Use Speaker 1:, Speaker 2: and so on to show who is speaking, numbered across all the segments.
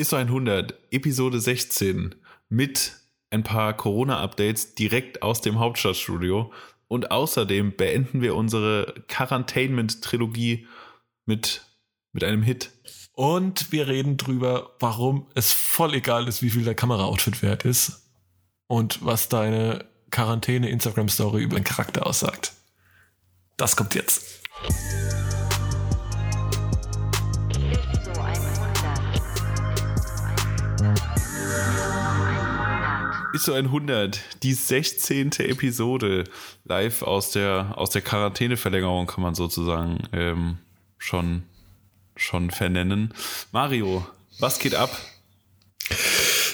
Speaker 1: ISO 100, Episode 16 mit ein paar Corona-Updates direkt aus dem Hauptstadtstudio. Und außerdem beenden wir unsere Quarantainment-Trilogie mit, mit einem Hit.
Speaker 2: Und wir reden drüber, warum es voll egal ist, wie viel der Kamera-Outfit wert ist und was deine Quarantäne-Instagram-Story über den Charakter aussagt. Das kommt jetzt.
Speaker 1: ISO 100, die 16. Episode, live aus der, aus der Quarantäneverlängerung, kann man sozusagen ähm, schon, schon vernennen. Mario, was geht ab?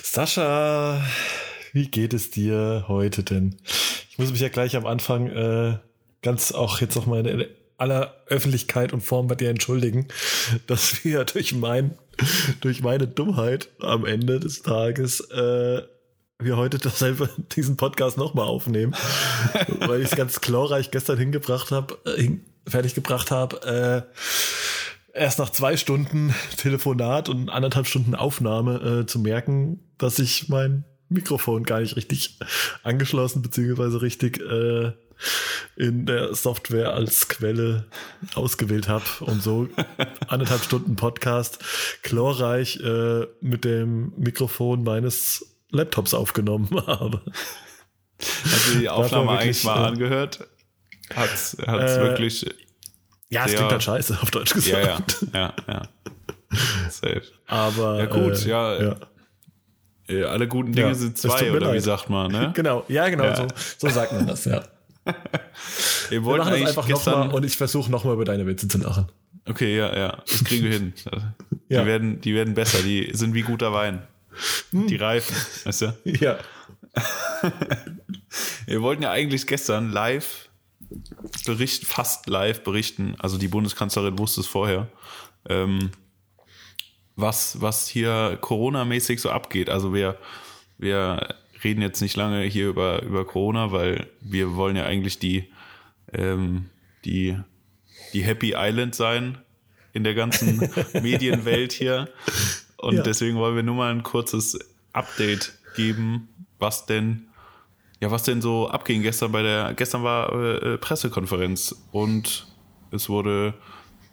Speaker 2: Sascha, wie geht es dir heute denn? Ich muss mich ja gleich am Anfang äh, ganz auch jetzt noch mal in aller Öffentlichkeit und Form bei dir entschuldigen, dass wir durch mein durch meine Dummheit am Ende des Tages äh, wir heute dasselbe, diesen Podcast nochmal aufnehmen, weil ich es ganz glorreich gestern hingebracht habe, äh, fertig gebracht habe. Äh, erst nach zwei Stunden Telefonat und anderthalb Stunden Aufnahme äh, zu merken, dass ich mein Mikrofon gar nicht richtig angeschlossen beziehungsweise richtig äh, in der Software als Quelle ausgewählt habe und so anderthalb Stunden Podcast chlorreich äh, mit dem Mikrofon meines Laptops aufgenommen habe.
Speaker 1: Du die Aufnahme wirklich, eigentlich mal äh, angehört? Hat's, hat's äh, wirklich.
Speaker 2: Ja, es klingt halt scheiße, auf Deutsch
Speaker 1: gesagt. Ja, ja, ja. ja.
Speaker 2: Safe. Aber.
Speaker 1: Ja, gut, äh, ja. ja. Äh, alle guten Dinge sind zwei, oder leid. wie sagt man, ne?
Speaker 2: genau, ja, genau, So, so sagt man das, ja. Wir, wir machen das einfach nochmal und ich versuche nochmal über deine Witze zu lachen.
Speaker 1: Okay, ja, ja, das kriegen wir hin. Die, ja. werden, die werden besser, die sind wie guter Wein. Hm. Die reifen, weißt du?
Speaker 2: Ja.
Speaker 1: Wir wollten ja eigentlich gestern live berichten, fast live berichten, also die Bundeskanzlerin wusste es vorher, ähm, was, was hier Corona-mäßig so abgeht. Also wir, wir reden jetzt nicht lange hier über, über Corona, weil wir wollen ja eigentlich die, ähm, die, die Happy Island sein in der ganzen Medienwelt hier. Und ja. deswegen wollen wir nur mal ein kurzes Update geben, was denn, ja, was denn so abging gestern bei der, gestern war äh, Pressekonferenz und es wurde,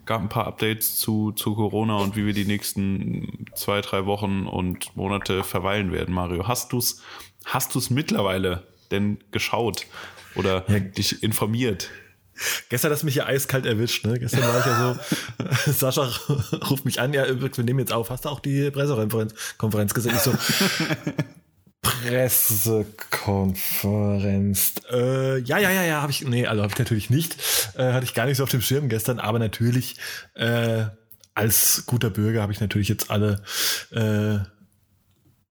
Speaker 1: gab ein paar Updates zu, zu Corona und wie wir die nächsten zwei, drei Wochen und Monate verweilen werden, Mario. Hast du's, hast du's mittlerweile denn geschaut oder ja. dich informiert?
Speaker 2: Gestern hast du mich ja eiskalt erwischt, ne? Gestern war ich ja so, Sascha ruft mich an, ja, wir nehmen jetzt auf. Hast du auch die Pressekonferenz Konferenz gesehen? Ich so, Pressekonferenz. Äh, ja, ja, ja, ja, habe ich, nee, also habe ich natürlich nicht. Äh, hatte ich gar nicht so auf dem Schirm gestern, aber natürlich, äh, als guter Bürger habe ich natürlich jetzt alle äh,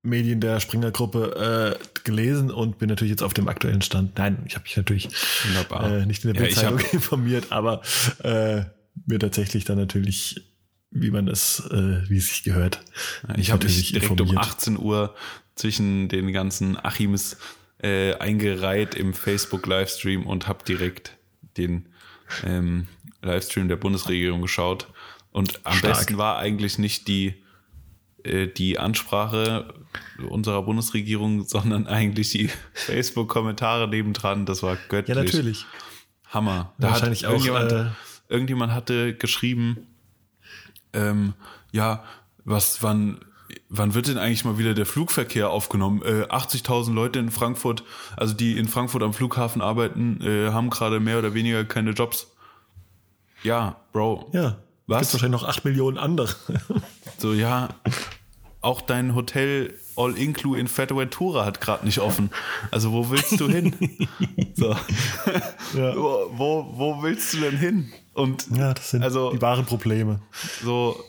Speaker 2: Medien der Springer-Gruppe äh, gelesen und bin natürlich jetzt auf dem aktuellen Stand. Nein, ich habe mich natürlich äh, nicht in der Bildzeitung ja, informiert, aber äh, mir tatsächlich dann natürlich, wie man es, äh, wie es sich gehört.
Speaker 1: ich habe mich direkt informiert. um 18 Uhr zwischen den ganzen Achims äh, eingereiht im Facebook-Livestream und habe direkt den ähm, Livestream der Bundesregierung geschaut. Und am Stark. besten war eigentlich nicht die die Ansprache unserer Bundesregierung, sondern eigentlich die Facebook-Kommentare nebendran. Das war göttlich.
Speaker 2: Ja, natürlich.
Speaker 1: Hammer.
Speaker 2: Da Wahrscheinlich
Speaker 1: hat irgendjemand,
Speaker 2: auch, äh,
Speaker 1: irgendjemand hatte geschrieben, ähm, ja, was, wann, wann wird denn eigentlich mal wieder der Flugverkehr aufgenommen? Äh, 80.000 Leute in Frankfurt, also die in Frankfurt am Flughafen arbeiten, äh, haben gerade mehr oder weniger keine Jobs. Ja, Bro.
Speaker 2: Ja. Was? Gibt wahrscheinlich noch 8 Millionen andere.
Speaker 1: so, ja, auch dein Hotel All-Inclu in Fuerteventura hat gerade nicht offen. Also wo willst du hin? so. ja. wo, wo, wo, willst du denn hin? Und
Speaker 2: ja, das sind also, die wahren Probleme.
Speaker 1: So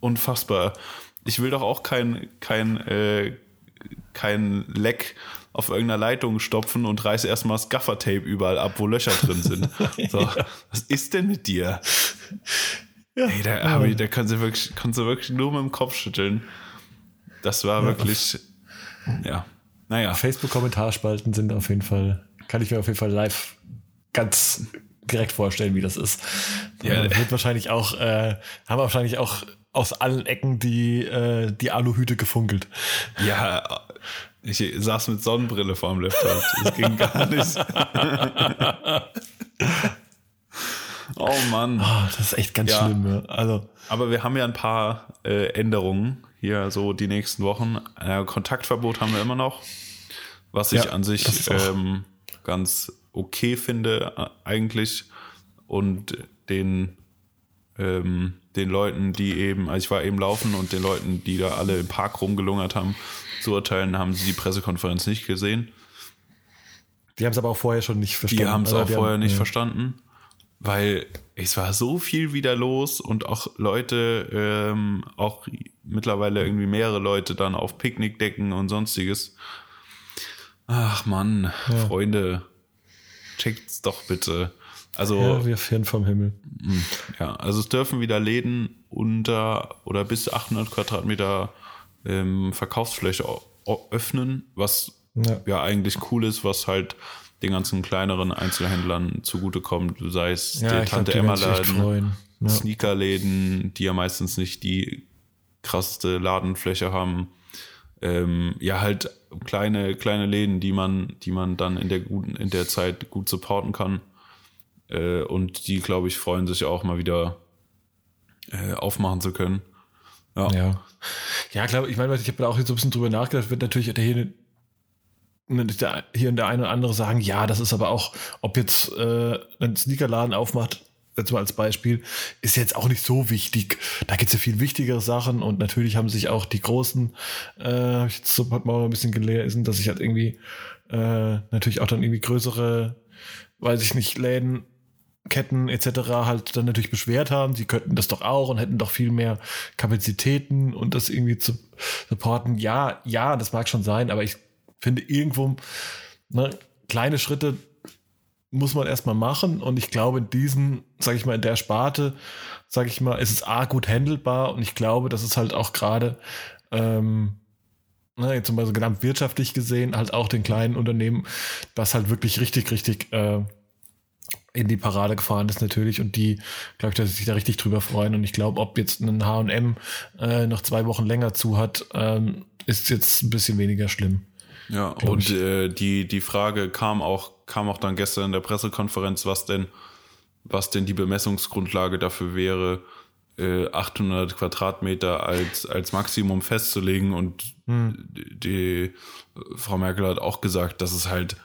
Speaker 1: unfassbar. Ich will doch auch kein, kein, äh, kein Leck auf irgendeiner Leitung stopfen und reiße erstmal das Gaffertape überall ab, wo Löcher drin sind. So, ja. Was ist denn mit dir? Ja. Ey, da, ich, da kannst du wirklich, kannst du wirklich nur mit dem Kopf schütteln. Das war ja, wirklich, ja. Naja.
Speaker 2: Facebook-Kommentarspalten sind auf jeden Fall, kann ich mir auf jeden Fall live ganz direkt vorstellen, wie das ist. Ja, wird wahrscheinlich auch, äh, haben wahrscheinlich auch aus allen Ecken die, äh, die Aluhüte gefunkelt.
Speaker 1: Ja, ich saß mit Sonnenbrille vorm Laptop. Das ging gar nicht. oh Mann.
Speaker 2: Oh, das ist echt ganz ja. schlimm. Ja. Also.
Speaker 1: Aber wir haben ja ein paar äh, Änderungen hier so die nächsten Wochen. Äh, Kontaktverbot haben wir immer noch, was ich ja, an sich ähm, ganz okay finde äh, eigentlich. Und den ähm, den Leuten, die eben, also ich war eben laufen und den Leuten, die da alle im Park rumgelungert haben, zu urteilen, haben sie die Pressekonferenz nicht gesehen.
Speaker 2: Die haben es aber auch vorher schon nicht
Speaker 1: verstanden. Die haben es auch vorher haben, nicht ja. verstanden, weil es war so viel wieder los und auch Leute, ähm, auch mittlerweile irgendwie mehrere Leute dann auf Picknickdecken und sonstiges. Ach Mann, ja. Freunde, checkt's doch bitte. Also,
Speaker 2: ja, wir fern vom Himmel.
Speaker 1: Hm, ja, also es dürfen wieder Läden unter oder bis 800 Quadratmeter ähm, Verkaufsfläche öffnen, was ja. ja. eigentlich cool ist, was halt den ganzen kleineren Einzelhändlern zugutekommt, sei es ja, die Tante Emma Laden, ja. Sneakerläden, die ja meistens nicht die krasseste Ladenfläche haben. Ähm, ja, halt kleine, kleine Läden, die man, die man dann in der guten, in der Zeit gut supporten kann. Äh, und die, glaube ich, freuen sich auch mal wieder äh, aufmachen zu können.
Speaker 2: Ja. Ja, ja klar, ich meine, ich habe da auch jetzt so ein bisschen drüber nachgedacht, wird natürlich hier, hier und der eine oder andere sagen, ja, das ist aber auch, ob jetzt äh, ein Sneakerladen aufmacht, jetzt mal als Beispiel, ist jetzt auch nicht so wichtig. Da gibt es ja viel wichtigere Sachen und natürlich haben sich auch die großen, äh, habe ich jetzt so mal ein bisschen gelesen, dass sich halt irgendwie äh, natürlich auch dann irgendwie größere, weiß ich nicht, Läden Ketten etc. halt dann natürlich beschwert haben, sie könnten das doch auch und hätten doch viel mehr Kapazitäten und das irgendwie zu supporten. Ja, ja, das mag schon sein, aber ich finde irgendwo ne, kleine Schritte muss man erstmal machen und ich glaube in diesem, sage ich mal, in der Sparte, sage ich mal, ist es A gut handelbar und ich glaube, dass es halt auch gerade ähm, ne, jetzt zum Beispiel gesamtwirtschaftlich gesehen, halt auch den kleinen Unternehmen, das halt wirklich richtig, richtig äh, in die Parade gefahren ist natürlich und die, glaube ich, dass sie sich da richtig drüber freuen. Und ich glaube, ob jetzt ein H&M äh, noch zwei Wochen länger zu hat, ähm, ist jetzt ein bisschen weniger schlimm.
Speaker 1: Ja, und äh, die, die Frage kam auch, kam auch dann gestern in der Pressekonferenz, was denn, was denn die Bemessungsgrundlage dafür wäre, äh, 800 Quadratmeter als, als Maximum festzulegen. Und hm. die Frau Merkel hat auch gesagt, dass es halt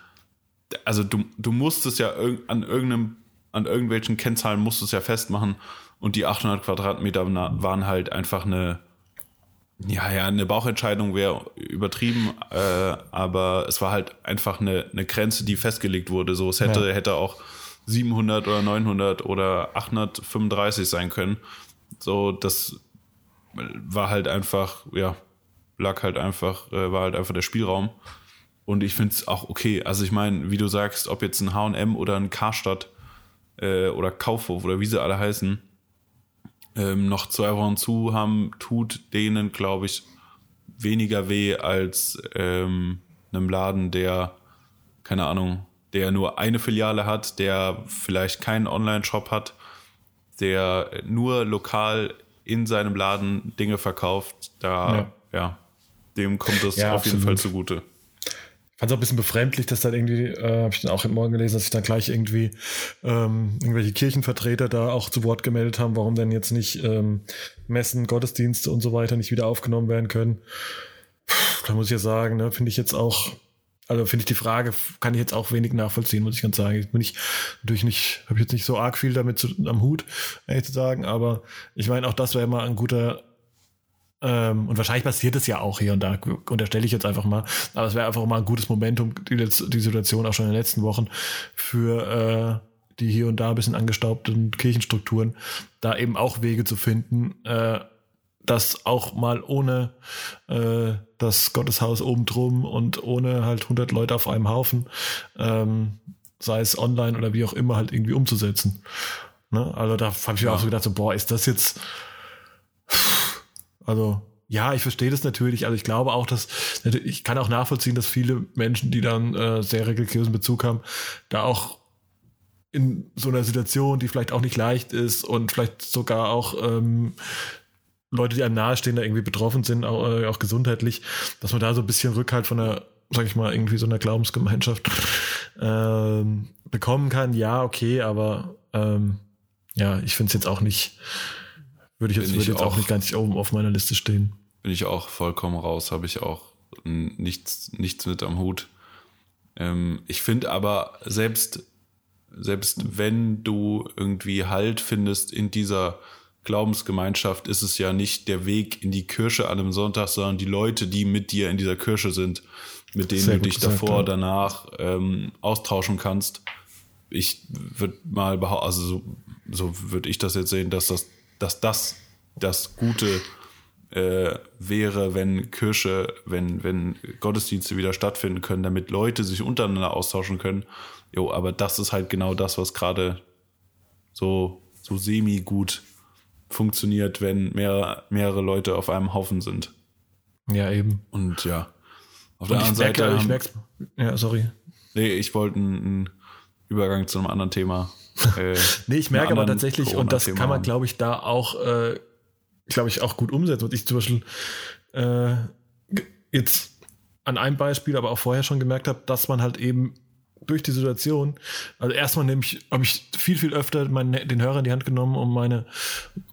Speaker 1: also du, du musst es ja an irgendeinem, an irgendwelchen Kennzahlen musst du es ja festmachen und die 800 Quadratmeter waren halt einfach eine, ja, ja, eine Bauchentscheidung wäre übertrieben, äh, aber es war halt einfach eine, eine Grenze, die festgelegt wurde. So, es hätte, ja. hätte auch 700 oder 900 oder 835 sein können. So, das war halt einfach, ja, lag halt einfach, äh, war halt einfach der Spielraum. Und ich finde es auch okay. Also ich meine, wie du sagst, ob jetzt ein HM oder ein Karstadt äh, oder Kaufhof oder wie sie alle heißen, ähm, noch zwei Wochen zu haben, tut denen, glaube ich, weniger weh als ähm, einem Laden, der, keine Ahnung, der nur eine Filiale hat, der vielleicht keinen Online-Shop hat, der nur lokal in seinem Laden Dinge verkauft. Da, ja, ja dem kommt das ja, auf jeden Fall zugute
Speaker 2: fand es auch ein bisschen befremdlich, dass dann irgendwie, äh, habe ich dann auch im Morgen gelesen, dass sich dann gleich irgendwie ähm, irgendwelche Kirchenvertreter da auch zu Wort gemeldet haben, warum denn jetzt nicht ähm, Messen, Gottesdienste und so weiter nicht wieder aufgenommen werden können. Puh, da muss ich ja sagen, ne, finde ich jetzt auch, also finde ich die Frage, kann ich jetzt auch wenig nachvollziehen, muss ich ganz sagen. Ich bin ich natürlich nicht, habe jetzt nicht so arg viel damit zu, am Hut, ehrlich zu sagen, aber ich meine, auch das wäre mal ein guter ähm, und wahrscheinlich passiert es ja auch hier und da, unterstelle ich jetzt einfach mal. Aber es wäre einfach mal ein gutes Momentum, die, die Situation auch schon in den letzten Wochen für äh, die hier und da ein bisschen angestaubten Kirchenstrukturen, da eben auch Wege zu finden, äh, das auch mal ohne äh, das Gotteshaus oben drum und ohne halt 100 Leute auf einem Haufen, ähm, sei es online oder wie auch immer, halt irgendwie umzusetzen. Ne? Also da habe ich mir ja. auch so gedacht, so, boah, ist das jetzt also ja, ich verstehe das natürlich. Also ich glaube auch, dass ich kann auch nachvollziehen, dass viele Menschen, die dann äh, sehr religiösen Bezug haben, da auch in so einer Situation, die vielleicht auch nicht leicht ist und vielleicht sogar auch ähm, Leute, die einem nahestehen, da irgendwie betroffen sind, auch, äh, auch gesundheitlich, dass man da so ein bisschen Rückhalt von der, sag ich mal, irgendwie so einer Glaubensgemeinschaft ähm, bekommen kann. Ja, okay, aber ähm, ja, ich finde es jetzt auch nicht, würde ich jetzt, würde jetzt auch, auch nicht ganz oben auf meiner Liste stehen.
Speaker 1: Bin ich auch vollkommen raus, habe ich auch nichts, nichts mit am Hut. Ähm, ich finde aber, selbst, selbst wenn du irgendwie Halt findest in dieser Glaubensgemeinschaft, ist es ja nicht der Weg in die Kirche an einem Sonntag, sondern die Leute, die mit dir in dieser Kirche sind, mit denen Sehr du dich gesagt, davor, ja. danach ähm, austauschen kannst. Ich würde mal behaupten, also so, so würde ich das jetzt sehen, dass das, dass das das Gute äh, wäre, wenn Kirche, wenn, wenn Gottesdienste wieder stattfinden können, damit Leute sich untereinander austauschen können. Jo, aber das ist halt genau das, was gerade so, so semi-gut funktioniert, wenn mehr, mehrere Leute auf einem Haufen sind.
Speaker 2: Ja, eben.
Speaker 1: Und ja.
Speaker 2: Auf der anderen Seite. Merke, ich merk's. Ja, sorry.
Speaker 1: Nee, ich wollte einen Übergang zu einem anderen Thema.
Speaker 2: Äh, nee, ich merke aber tatsächlich, und das kann man, glaube ich, da auch äh, glaube ich, auch gut umsetzt. Und ich zum Beispiel äh, jetzt an einem Beispiel, aber auch vorher schon gemerkt habe, dass man halt eben durch die Situation, also erstmal nämlich habe ich viel, viel öfter meinen, den Hörer in die Hand genommen, um meine,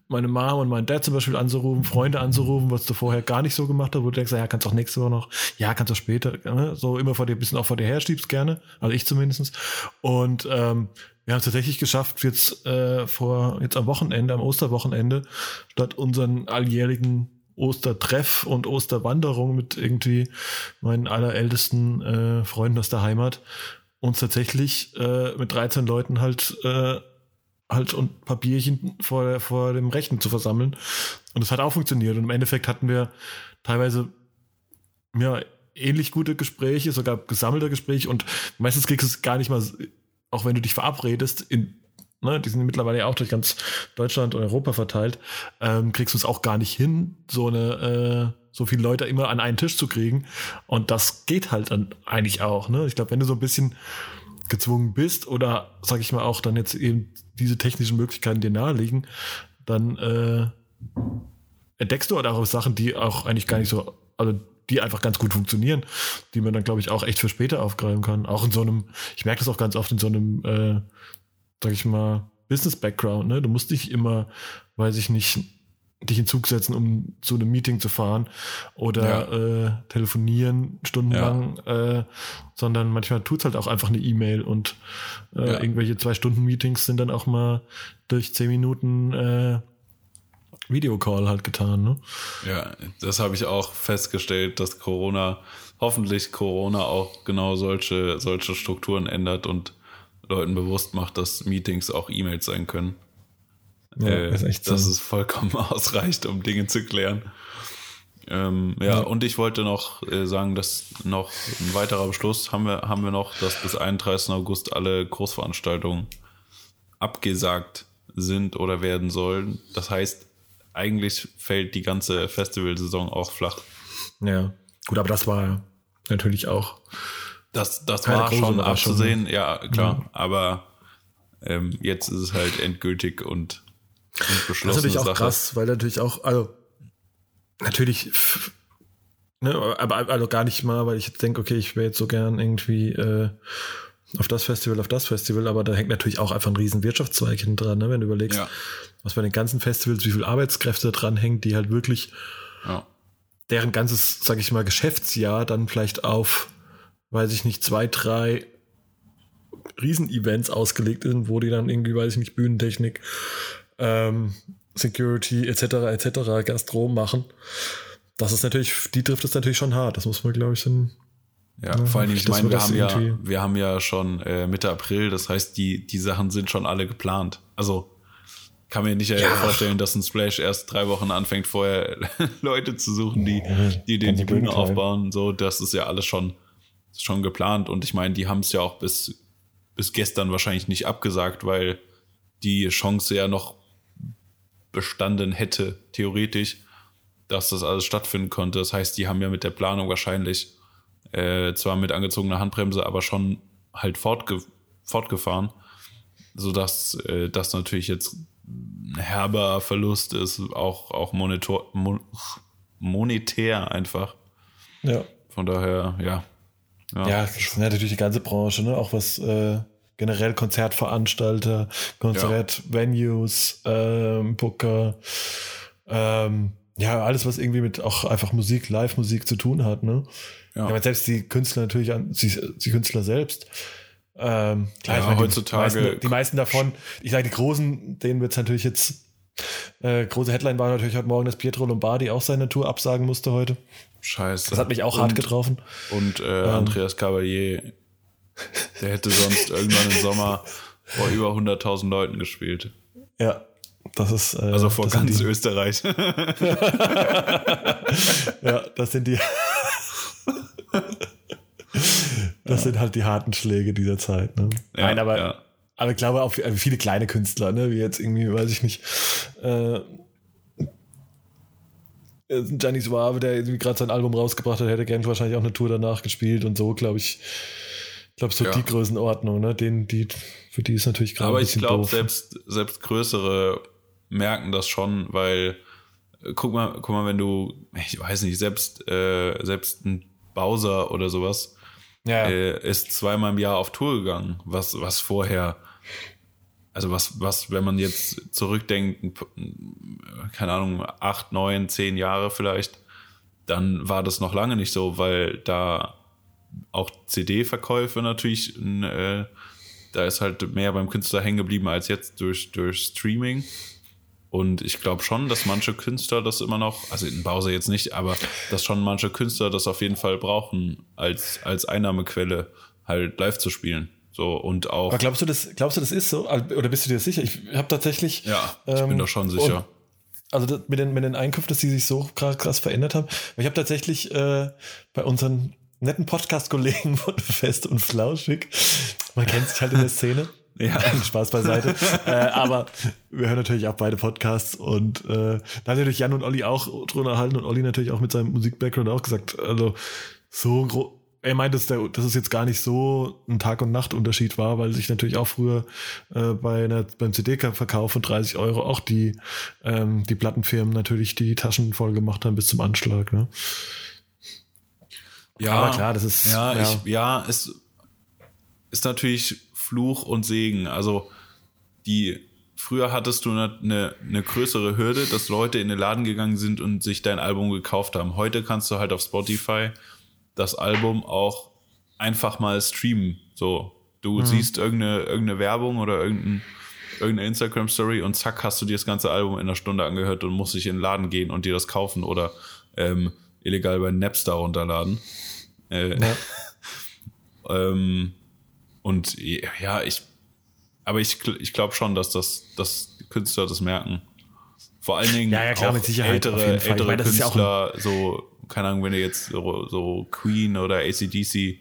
Speaker 2: meine Mom und meinen Dad zum Beispiel anzurufen, Freunde anzurufen, was du vorher gar nicht so gemacht hast, wo du denkst, ja, kannst auch nächste Woche noch, ja, kannst auch später, ne? so immer vor dir, bisschen auch vor dir her schiebst gerne, also ich zumindest. Und ähm, wir haben es tatsächlich geschafft, jetzt äh, vor jetzt am Wochenende, am Osterwochenende, statt unseren alljährigen Ostertreff und Osterwanderung mit irgendwie meinen allerältesten äh, Freunden aus der Heimat, uns tatsächlich äh, mit 13 Leuten halt äh, halt und Papierchen vor, vor dem Rechten zu versammeln. Und das hat auch funktioniert. Und im Endeffekt hatten wir teilweise ja, ähnlich gute Gespräche, sogar gesammelte Gespräche und meistens kriegst du es gar nicht mal auch wenn du dich verabredest, in, ne, die sind mittlerweile ja auch durch ganz Deutschland und Europa verteilt, ähm, kriegst du es auch gar nicht hin, so eine, äh, so viele Leute immer an einen Tisch zu kriegen. Und das geht halt dann eigentlich auch. Ne? Ich glaube, wenn du so ein bisschen gezwungen bist oder, sag ich mal, auch dann jetzt eben diese technischen Möglichkeiten dir naheliegen, dann äh, entdeckst du halt auch Sachen, die auch eigentlich gar nicht so, also die einfach ganz gut funktionieren, die man dann, glaube ich, auch echt für später aufgreifen kann. Auch in so einem, ich merke das auch ganz oft in so einem, äh, sag ich mal, Business-Background, ne? Du musst nicht immer, weiß ich nicht, dich in Zug setzen, um zu einem Meeting zu fahren oder ja. äh, telefonieren stundenlang, ja. äh, sondern manchmal tut's halt auch einfach eine E-Mail und äh, ja. irgendwelche zwei Stunden Meetings sind dann auch mal durch zehn Minuten äh, Videocall halt getan, ne?
Speaker 1: Ja, das habe ich auch festgestellt, dass Corona, hoffentlich Corona auch genau solche, solche Strukturen ändert und Leuten bewusst macht, dass Meetings auch E-Mails sein können. Ja, äh, ist echt so. Dass es vollkommen ausreicht, um Dinge zu klären. Ähm, ja, ja, und ich wollte noch äh, sagen, dass noch ein weiterer Beschluss haben wir, haben wir noch, dass bis 31. August alle Großveranstaltungen abgesagt sind oder werden sollen. Das heißt, eigentlich fällt die ganze Festivalsaison auch flach.
Speaker 2: Ja, gut, aber das war natürlich auch.
Speaker 1: Das, das war schon abzusehen, ja, klar. Ja. Aber ähm, jetzt ist es halt endgültig und.
Speaker 2: Das ist natürlich auch Sache. krass, weil natürlich auch, also natürlich, ne, aber also gar nicht mal, weil ich jetzt denke, okay, ich wäre jetzt so gern irgendwie äh, auf das Festival, auf das Festival, aber da hängt natürlich auch einfach ein riesen Wirtschaftszweig hinten dran, ne? wenn du überlegst, ja. was bei den ganzen Festivals, wie viel Arbeitskräfte dran hängt, die halt wirklich ja. deren ganzes, sag ich mal, Geschäftsjahr dann vielleicht auf, weiß ich nicht, zwei, drei Riesenevents ausgelegt sind, wo die dann irgendwie, weiß ich nicht, Bühnentechnik, ähm, Security etc. etc. Gastrom machen. Das ist natürlich, die trifft es natürlich schon hart. Das muss man, glaube ich, dann
Speaker 1: ja, ja, vor allem, ich meine, wir haben ja, wir haben ja schon äh, Mitte April, das heißt, die, die Sachen sind schon alle geplant. Also kann mir nicht ja. vorstellen, dass ein Splash erst drei Wochen anfängt, vorher Leute zu suchen, die, die den die Bühne aufbauen. So, das ist ja alles schon, schon geplant. Und ich meine, die haben es ja auch bis, bis gestern wahrscheinlich nicht abgesagt, weil die Chance ja noch bestanden hätte, theoretisch, dass das alles stattfinden konnte. Das heißt, die haben ja mit der Planung wahrscheinlich äh, zwar mit angezogener Handbremse, aber schon halt fortge fortgefahren. sodass äh, das natürlich jetzt ein herber Verlust ist, auch, auch monitor, mon, monetär einfach.
Speaker 2: Ja.
Speaker 1: Von daher, ja.
Speaker 2: Ja, ja das ist natürlich die ganze Branche, ne? Auch was äh, generell Konzertveranstalter, Konzertvenues, ja. ähm, Booker, ähm, ja, alles, was irgendwie mit auch einfach Musik, Live-Musik zu tun hat, ne? Ja. ja selbst die Künstler natürlich, an, die, die Künstler selbst. Ähm, klar,
Speaker 1: ja, meine, heutzutage.
Speaker 2: Die meisten, die meisten, davon, ich sage, die Großen, denen wird es natürlich jetzt. Äh, große Headline war natürlich heute Morgen, dass Pietro Lombardi auch seine Tour absagen musste heute.
Speaker 1: Scheiße.
Speaker 2: Das hat mich auch und, hart getroffen.
Speaker 1: Und äh, ähm, Andreas Cavalier, der hätte sonst irgendwann im Sommer vor über 100.000 Leuten gespielt.
Speaker 2: Ja, das ist. Äh,
Speaker 1: also vor ganz die, Österreich.
Speaker 2: ja, das sind die. das ja. sind halt die harten Schläge dieser Zeit. Ne? Ja, Nein, aber, ja. aber ich glaube auch also viele kleine Künstler, ne? wie jetzt irgendwie, weiß ich nicht, äh, Gianni Suave, der irgendwie gerade sein Album rausgebracht hat, hätte gern wahrscheinlich auch eine Tour danach gespielt und so, glaube ich. Ich glaube, so ja. die Größenordnung, ne? Den, die, für die ist natürlich
Speaker 1: gerade. Aber ich glaube, selbst, selbst größere merken das schon, weil äh, guck mal, guck mal, wenn du, ich weiß nicht, selbst, äh, selbst ein Bowser oder sowas ja. äh, ist zweimal im Jahr auf Tour gegangen, was, was vorher, also was, was, wenn man jetzt zurückdenkt, keine Ahnung, acht, neun, zehn Jahre vielleicht, dann war das noch lange nicht so, weil da auch CD-Verkäufe natürlich, äh, da ist halt mehr beim Künstler hängen geblieben als jetzt durch, durch Streaming. Und ich glaube schon, dass manche Künstler das immer noch, also in Bowser jetzt nicht, aber dass schon manche Künstler das auf jeden Fall brauchen, als, als Einnahmequelle halt live zu spielen. So und auch.
Speaker 2: Aber glaubst du, das, glaubst du, das ist so? Oder bist du dir sicher? Ich habe tatsächlich.
Speaker 1: Ja, ich ähm, bin doch schon sicher.
Speaker 2: also mit, den, mit den Einkünften, dass die sich so krass, krass verändert haben. Ich habe tatsächlich äh, bei unseren netten Podcast-Kollegen von Fest und Flauschig, man kennt sich halt in der Szene, ja. Spaß beiseite. äh, aber wir hören natürlich auch beide Podcasts und äh, da hat natürlich Jan und Olli auch drunter erhalten und Olli natürlich auch mit seinem Musik-Background auch gesagt, also so groß. Er meint, dass, der, dass es jetzt gar nicht so ein Tag- und Nacht-Unterschied war, weil sich natürlich auch früher äh, bei einer, beim CD-Verkauf von 30 Euro auch die, ähm, die Plattenfirmen natürlich die Taschen voll gemacht haben bis zum Anschlag. Ne?
Speaker 1: Ja, aber klar, das ist. Ja, ja. Ich, ja, es ist natürlich Fluch und Segen. Also die früher hattest du eine, eine, eine größere Hürde, dass Leute in den Laden gegangen sind und sich dein Album gekauft haben. Heute kannst du halt auf Spotify das Album auch einfach mal streamen. So, du mhm. siehst irgendeine, irgendeine Werbung oder irgendein, irgendeine Instagram-Story und zack, hast du dir das ganze Album in einer Stunde angehört und musst dich in den Laden gehen und dir das kaufen oder ähm, illegal bei Napster runterladen. Äh, ja. ähm, und ja, ich, aber ich, ich glaube schon, dass das, dass Künstler das merken. Vor allen Dingen
Speaker 2: ja, ja, klar, mit Sicherheit,
Speaker 1: ältere, ältere meine, Künstler, ja so, keine Ahnung, wenn ihr jetzt so, so Queen oder ACDC,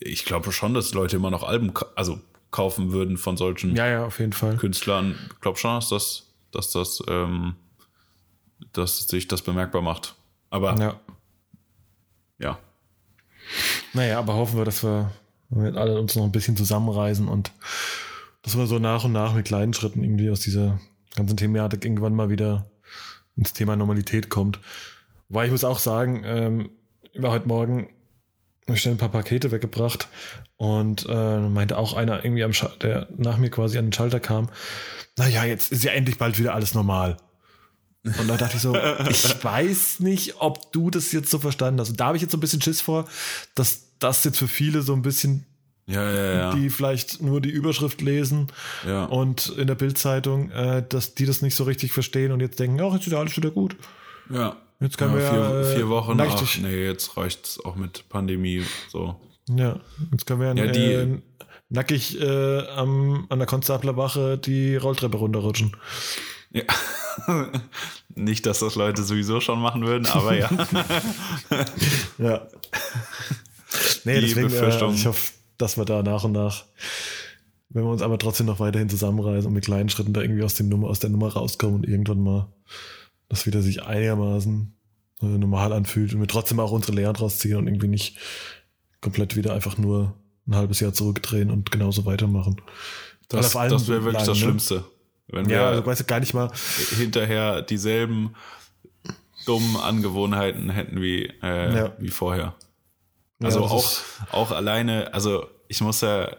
Speaker 1: ich glaube schon, dass Leute immer noch Alben, also kaufen würden von solchen
Speaker 2: ja, ja, auf jeden Fall.
Speaker 1: Künstlern. Ich glaube schon, dass das, dass das, ähm, dass sich das bemerkbar macht. Aber
Speaker 2: ja.
Speaker 1: ja.
Speaker 2: Naja, aber hoffen wir, dass wir wir alle uns noch ein bisschen zusammenreisen und dass wir so nach und nach mit kleinen Schritten irgendwie aus dieser ganzen Thematik irgendwann mal wieder ins Thema Normalität kommt. Weil ich muss auch sagen, ähm, ich war heute Morgen, ich schnell ein paar Pakete weggebracht und äh, meinte auch einer irgendwie am Sch der nach mir quasi an den Schalter kam, naja, jetzt ist ja endlich bald wieder alles normal. Und da dachte ich so, ich weiß nicht, ob du das jetzt so verstanden hast. Und da habe ich jetzt so ein bisschen Schiss vor, dass das jetzt für viele so ein bisschen,
Speaker 1: ja, ja, ja.
Speaker 2: die vielleicht nur die Überschrift lesen und in der Bildzeitung, äh, dass die das nicht so richtig verstehen und jetzt denken, ach, jetzt ist ja alles wieder gut.
Speaker 1: Ja.
Speaker 2: Jetzt können wir
Speaker 1: vier, vier Wochen. Ach, nee, jetzt reicht's auch mit Pandemie. So.
Speaker 2: Ja, jetzt können wir ja, die, äh, nackig äh, am, an der Konstablerwache die Rolltreppe runterrutschen.
Speaker 1: Ja. Nicht, dass das Leute sowieso schon machen würden, aber ja.
Speaker 2: ja. Nee, deswegen, äh, ich hoffe, dass wir da nach und nach, wenn wir uns aber trotzdem noch weiterhin zusammenreißen und mit kleinen Schritten da irgendwie aus, dem Nummer, aus der Nummer rauskommen und irgendwann mal das wieder sich einigermaßen äh, normal anfühlt und wir trotzdem auch unsere Lehren draus ziehen und irgendwie nicht komplett wieder einfach nur ein halbes Jahr zurückdrehen und genauso weitermachen.
Speaker 1: Das, das wäre wirklich das ne? Schlimmste.
Speaker 2: Wenn ja, also weißt du gar nicht mal.
Speaker 1: Hinterher dieselben dummen Angewohnheiten hätten wie, äh, ja. wie vorher. Also ja, auch, auch alleine, also ich muss ja,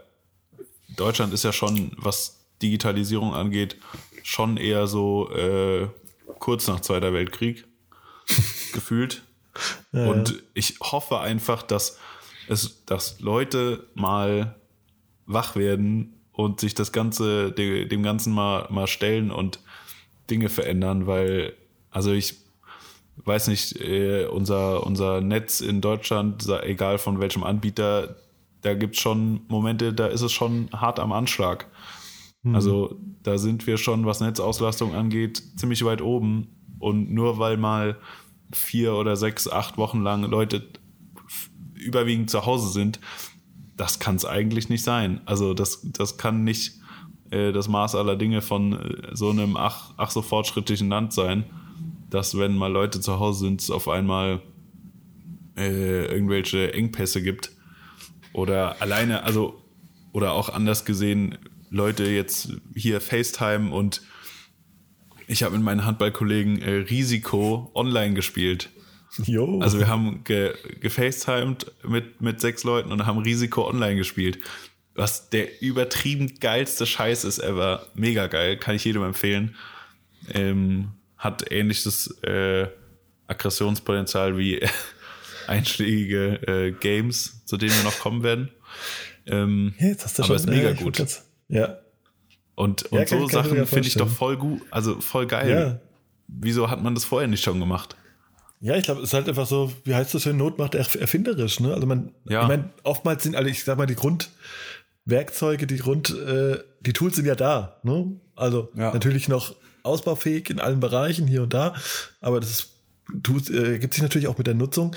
Speaker 1: Deutschland ist ja schon, was Digitalisierung angeht, schon eher so äh, kurz nach Zweiter Weltkrieg gefühlt. Ja, und ich hoffe einfach, dass es, dass Leute mal wach werden und sich das Ganze, dem Ganzen mal, mal stellen und Dinge verändern, weil, also ich weiß nicht, äh, unser, unser Netz in Deutschland, egal von welchem Anbieter, da gibt es schon Momente, da ist es schon hart am Anschlag. Mhm. Also da sind wir schon, was Netzauslastung angeht, ziemlich weit oben. Und nur weil mal vier oder sechs, acht Wochen lang Leute überwiegend zu Hause sind, das kann es eigentlich nicht sein. Also das, das kann nicht äh, das Maß aller Dinge von äh, so einem ach, ach so fortschrittlichen Land sein, dass wenn mal Leute zu Hause sind, es auf einmal äh, irgendwelche Engpässe gibt. Oder alleine, also, oder auch anders gesehen, Leute jetzt hier FaceTime und ich habe mit meinen Handballkollegen äh, Risiko online gespielt. Jo. Also wir haben ge gefacetimed mit, mit sechs Leuten und haben Risiko online gespielt. Was der übertrieben geilste Scheiß ist ever. Mega geil, kann ich jedem empfehlen. Ähm, hat ähnliches äh, Aggressionspotenzial wie einschlägige äh, Games, zu denen wir noch kommen werden. Ähm, Jetzt hast du aber schon, ist mega gut. Jetzt,
Speaker 2: ja.
Speaker 1: Und, und ja, so Sachen finde ich doch voll gut, also voll geil. Ja. Wieso hat man das vorher nicht schon gemacht?
Speaker 2: Ja, ich glaube, es ist halt einfach so, wie heißt das denn, Not macht erfinderisch, ne? Also man, ja. ich meine, oftmals sind alle, ich sag mal, die Grundwerkzeuge, die Grund, äh, die Tools sind ja da, ne? Also ja. natürlich noch ausbaufähig in allen Bereichen hier und da, aber das ist, tut, äh, gibt sich natürlich auch mit der Nutzung.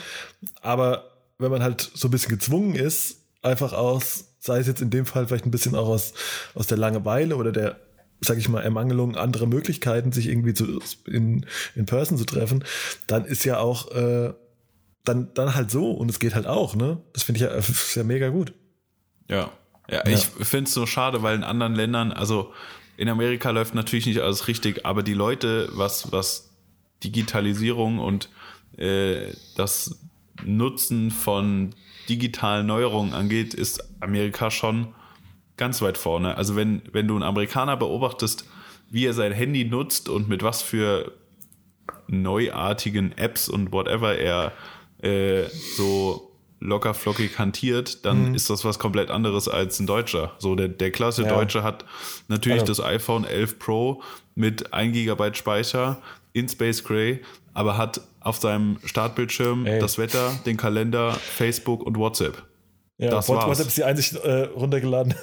Speaker 2: Aber wenn man halt so ein bisschen gezwungen ist, einfach aus sei es jetzt in dem Fall vielleicht ein bisschen auch aus, aus der Langeweile oder der, sag ich mal, Ermangelung anderer Möglichkeiten, sich irgendwie zu, in, in Person zu treffen, dann ist ja auch, äh, dann, dann halt so und es geht halt auch, ne? Das finde ich ja, ist ja mega gut.
Speaker 1: Ja. Ja, ja. ich finde es so schade, weil in anderen Ländern, also in Amerika läuft natürlich nicht alles richtig, aber die Leute, was, was Digitalisierung und äh, das Nutzen von digitalen Neuerungen angeht, ist Amerika schon ganz weit vorne. Also wenn, wenn du einen Amerikaner beobachtest, wie er sein Handy nutzt und mit was für neuartigen Apps und whatever er äh, so locker flockig hantiert, dann mhm. ist das was komplett anderes als ein Deutscher. So der, der klasse ja. Deutsche hat natürlich also. das iPhone 11 Pro mit 1 GB Speicher in Space Gray, aber hat auf seinem Startbildschirm Ey. das Wetter, den Kalender, Facebook und WhatsApp.
Speaker 2: Ja, das WhatsApp war's. ist die einzig äh, runtergeladene,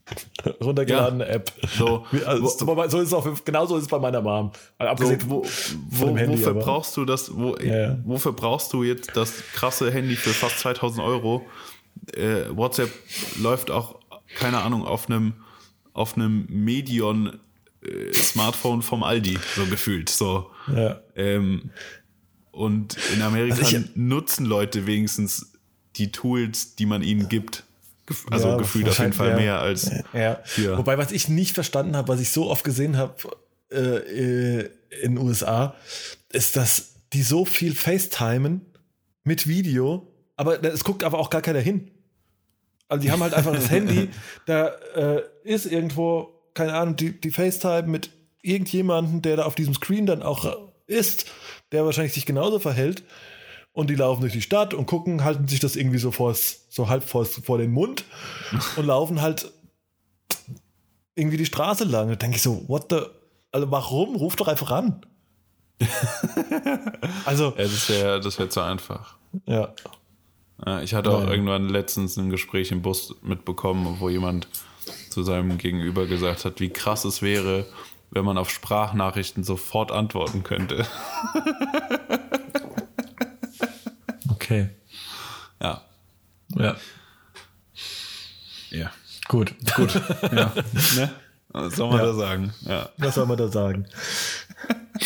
Speaker 2: runtergeladene ja. App. So, also, wo, so ist es auch, genauso ist es bei meiner Mom.
Speaker 1: Abgesehen so, wo, wo, Handy, wofür aber. brauchst du das, wo, ja, wofür brauchst du jetzt das krasse Handy für fast 2000 Euro? Äh, WhatsApp läuft auch, keine Ahnung, auf einem, auf einem Medion äh, Smartphone vom Aldi, so gefühlt. So. Ja. Ähm, und in Amerika also ich, nutzen Leute wenigstens die Tools, die man ihnen gibt. Also ja, gefühlt auf jeden Fall ja. mehr als
Speaker 2: ja. hier. Wobei, was ich nicht verstanden habe, was ich so oft gesehen habe äh, äh, in den USA, ist, dass die so viel FaceTimen mit Video, aber es guckt aber auch gar keiner hin. Also die haben halt einfach das Handy, da äh, ist irgendwo, keine Ahnung, die, die FaceTime mit irgendjemanden, der da auf diesem Screen dann auch ist der wahrscheinlich sich genauso verhält. Und die laufen durch die Stadt und gucken, halten sich das irgendwie so vor, so halb vor, vor den Mund und laufen halt irgendwie die Straße lang. Da denke ich so, what the, also warum? Ruf doch einfach an.
Speaker 1: also. Ja, das wäre das wär zu einfach.
Speaker 2: Ja.
Speaker 1: ja ich hatte auch Nein. irgendwann letztens ein Gespräch im Bus mitbekommen, wo jemand zu seinem Gegenüber gesagt hat, wie krass es wäre, wenn man auf Sprachnachrichten sofort antworten könnte.
Speaker 2: okay.
Speaker 1: Ja.
Speaker 2: Ja.
Speaker 1: Ja.
Speaker 2: Gut.
Speaker 1: Gut. Ja. Ne? Was soll man ja. da sagen? Ja.
Speaker 2: Was soll man da sagen?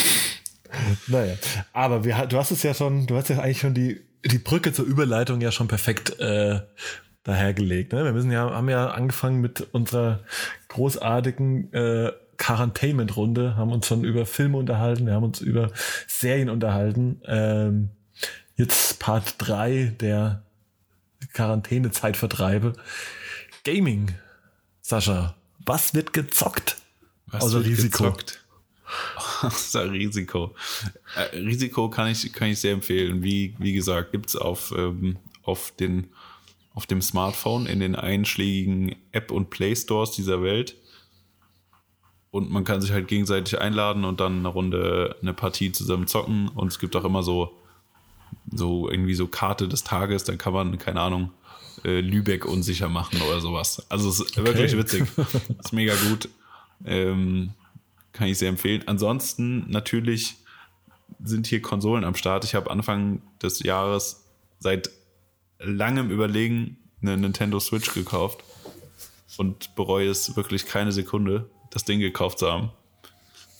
Speaker 2: naja. Aber wir, du hast es ja schon, du hast ja eigentlich schon die, die Brücke zur Überleitung ja schon perfekt äh, dahergelegt. Ne? Wir müssen ja, haben ja angefangen mit unserer großartigen äh, Quarantainment-Runde, haben uns schon über Filme unterhalten, wir haben uns über Serien unterhalten. Ähm, jetzt Part 3 der Quarantänezeitvertreibe. Gaming. Sascha, was wird gezockt?
Speaker 1: Was Außer Risiko. Gezockt? Außer Risiko. Äh, Risiko kann ich, kann ich sehr empfehlen. Wie, wie gesagt, gibt es auf, ähm, auf, auf dem Smartphone in den einschlägigen App- und Play Stores dieser Welt und man kann sich halt gegenseitig einladen und dann eine Runde eine Partie zusammen zocken und es gibt auch immer so so irgendwie so Karte des Tages, dann kann man keine Ahnung äh, Lübeck unsicher machen oder sowas. Also es ist okay. wirklich witzig, ist mega gut, ähm, kann ich sehr empfehlen. Ansonsten natürlich sind hier Konsolen am Start. Ich habe Anfang des Jahres seit langem Überlegen eine Nintendo Switch gekauft und bereue es wirklich keine Sekunde das Ding gekauft zu haben.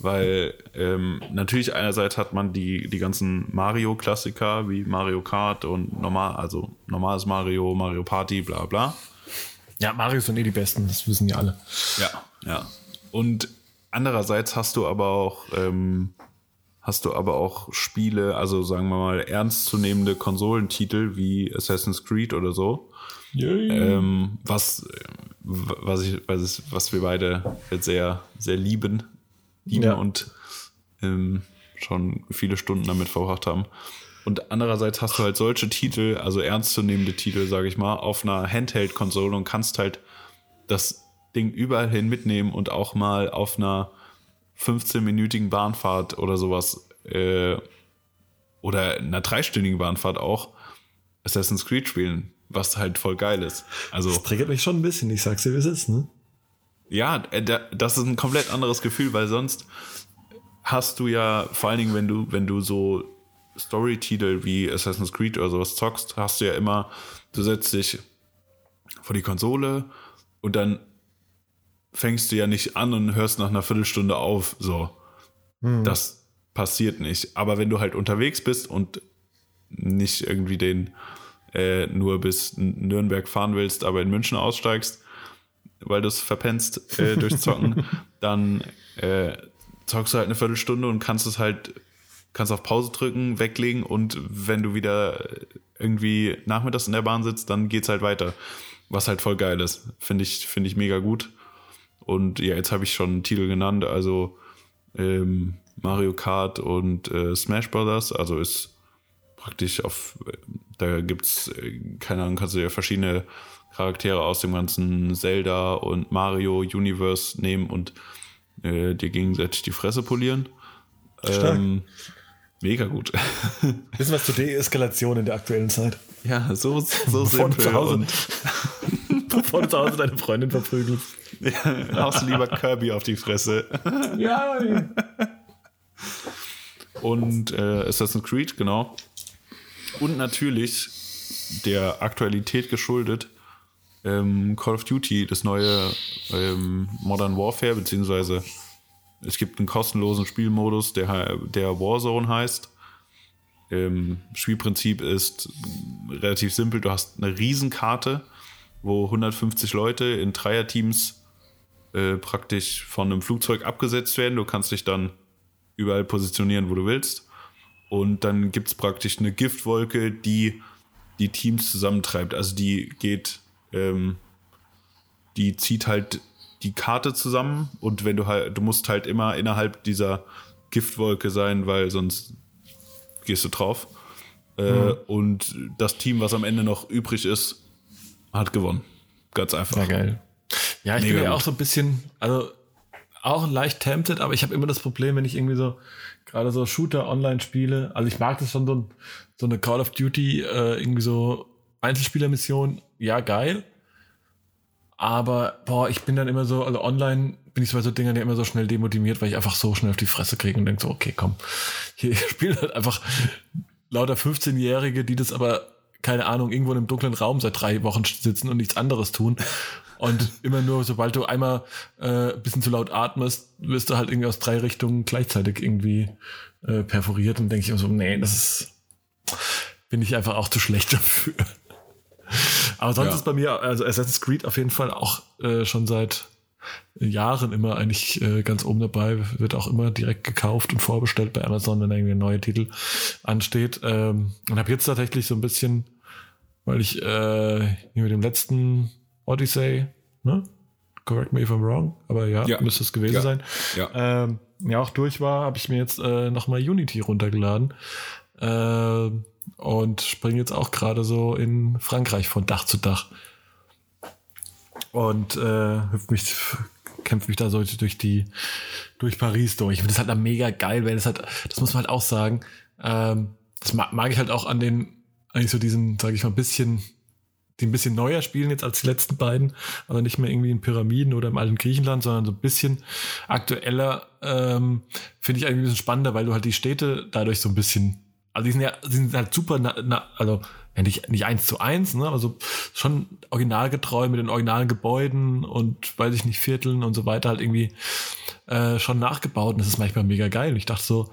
Speaker 1: Weil ähm, natürlich einerseits hat man die, die ganzen Mario-Klassiker wie Mario Kart und normal, also normales Mario, Mario Party, bla bla.
Speaker 2: Ja, Mario sind eh die besten, das wissen ja alle.
Speaker 1: Ja, ja. Und andererseits hast du aber auch, ähm, hast du aber auch Spiele, also sagen wir mal ernstzunehmende Konsolentitel wie Assassin's Creed oder so, ähm, was, was, ich, was, was wir beide sehr, sehr lieben, lieben ja. und ähm, schon viele Stunden damit verbracht haben. Und andererseits hast du halt solche Titel, also ernstzunehmende Titel, sage ich mal, auf einer Handheld-Konsole und kannst halt das Ding überall hin mitnehmen und auch mal auf einer 15-minütigen Bahnfahrt oder sowas äh, oder einer dreistündigen Bahnfahrt auch Assassin's Creed spielen was halt voll geil ist. Also,
Speaker 2: das triggert mich schon ein bisschen, ich sag's dir, wie es ist, ne?
Speaker 1: Ja, äh, das ist ein komplett anderes Gefühl, weil sonst hast du ja, vor allen Dingen, wenn du, wenn du so Story-Titel wie Assassin's Creed oder sowas zockst, hast du ja immer, du setzt dich vor die Konsole und dann fängst du ja nicht an und hörst nach einer Viertelstunde auf, so. Hm. Das passiert nicht. Aber wenn du halt unterwegs bist und nicht irgendwie den, äh, nur bis Nürnberg fahren willst, aber in München aussteigst, weil du es verpennst äh, durch Zocken, dann äh, zockst du halt eine Viertelstunde und kannst es halt, kannst auf Pause drücken, weglegen und wenn du wieder irgendwie nachmittags in der Bahn sitzt, dann geht's halt weiter. Was halt voll geil ist. Finde ich, finde ich mega gut. Und ja, jetzt habe ich schon einen Titel genannt, also ähm, Mario Kart und äh, Smash Brothers, also ist praktisch auf, da gibt's, äh, keine Ahnung, kannst du ja verschiedene Charaktere aus dem ganzen Zelda und Mario Universe nehmen und äh, dir gegenseitig die Fresse polieren. Ähm, mega gut.
Speaker 2: Wissen was zur Deeskalation in der aktuellen Zeit?
Speaker 1: Ja, so, so simpel.
Speaker 2: Zu Hause, bevor du zu Hause deine Freundin verprügelst.
Speaker 1: Ja, haust du lieber Kirby auf die Fresse.
Speaker 2: Ja.
Speaker 1: Und äh, Assassin's Creed, genau. Und natürlich der Aktualität geschuldet, ähm, Call of Duty, das neue ähm, Modern Warfare, beziehungsweise es gibt einen kostenlosen Spielmodus, der, der Warzone heißt. Ähm, Spielprinzip ist relativ simpel. Du hast eine Riesenkarte, wo 150 Leute in Dreierteams äh, praktisch von einem Flugzeug abgesetzt werden. Du kannst dich dann überall positionieren, wo du willst. Und dann gibt es praktisch eine Giftwolke, die die Teams zusammentreibt. Also die geht, ähm, die zieht halt die Karte zusammen und wenn du halt, du musst halt immer innerhalb dieser Giftwolke sein, weil sonst gehst du drauf. Äh, mhm. Und das Team, was am Ende noch übrig ist, hat gewonnen. Ganz einfach.
Speaker 2: Ja, geil. Ja, ich Mega bin ja auch so ein bisschen, also auch leicht tempted, aber ich habe immer das Problem, wenn ich irgendwie so gerade so Shooter-Online-Spiele, also ich mag das schon so, so eine Call of Duty, äh, irgendwie so Einzelspieler-Mission, ja, geil. Aber, boah, ich bin dann immer so, also online bin ich bei so Dingern ja immer so schnell demotiviert, weil ich einfach so schnell auf die Fresse kriege und denke so, okay, komm, hier spielen halt einfach lauter 15-Jährige, die das aber, keine Ahnung, irgendwo in einem dunklen Raum seit drei Wochen sitzen und nichts anderes tun. Und immer nur, sobald du einmal äh, bisschen zu laut atmest, wirst du halt irgendwie aus drei Richtungen gleichzeitig irgendwie äh, perforiert und denke ich immer so, nee, das ist, bin ich einfach auch zu schlecht dafür. Aber sonst
Speaker 1: Ja.
Speaker 2: ist bei mir, also Assassin's Creed auf jeden Fall auch äh, schon seit Jahren immer eigentlich äh, ganz oben dabei, wird auch immer direkt gekauft und vorbestellt bei Amazon, wenn irgendwie ein neuer Titel ansteht. Ähm, und habe jetzt tatsächlich so ein bisschen, weil ich äh, mit dem letzten Odyssey, ne? Correct me if I'm wrong, aber ja,
Speaker 1: Ja.
Speaker 2: müsste es gewesen
Speaker 1: Ja.
Speaker 2: sein.
Speaker 1: Ja.
Speaker 2: Ähm, ja, auch durch war, habe ich mir jetzt äh, nochmal Unity runtergeladen. Äh, und springe jetzt auch gerade so in Frankreich von Dach zu Dach. Und äh, hüpft mich, kämpft mich da so durch die, durch Paris durch. Ich finde das halt mega geil, weil das halt, das muss man halt auch sagen. Ähm, das mag, mag ich halt auch an den, eigentlich so diesen, sage ich mal, bisschen, die ein bisschen neuer spielen jetzt als die letzten beiden, aber nicht mehr irgendwie in Pyramiden oder im alten Griechenland, sondern so ein bisschen aktueller, ähm, finde ich eigentlich ein bisschen spannender, weil du halt die Städte dadurch so ein bisschen, also die sind ja, die sind halt super, na, na, also ja, nicht, nicht eins zu eins, ne, aber so schon originalgetreu mit den originalen Gebäuden und weiß ich nicht, Vierteln und so weiter halt irgendwie äh, schon nachgebaut und das ist manchmal mega geil. Und ich dachte so,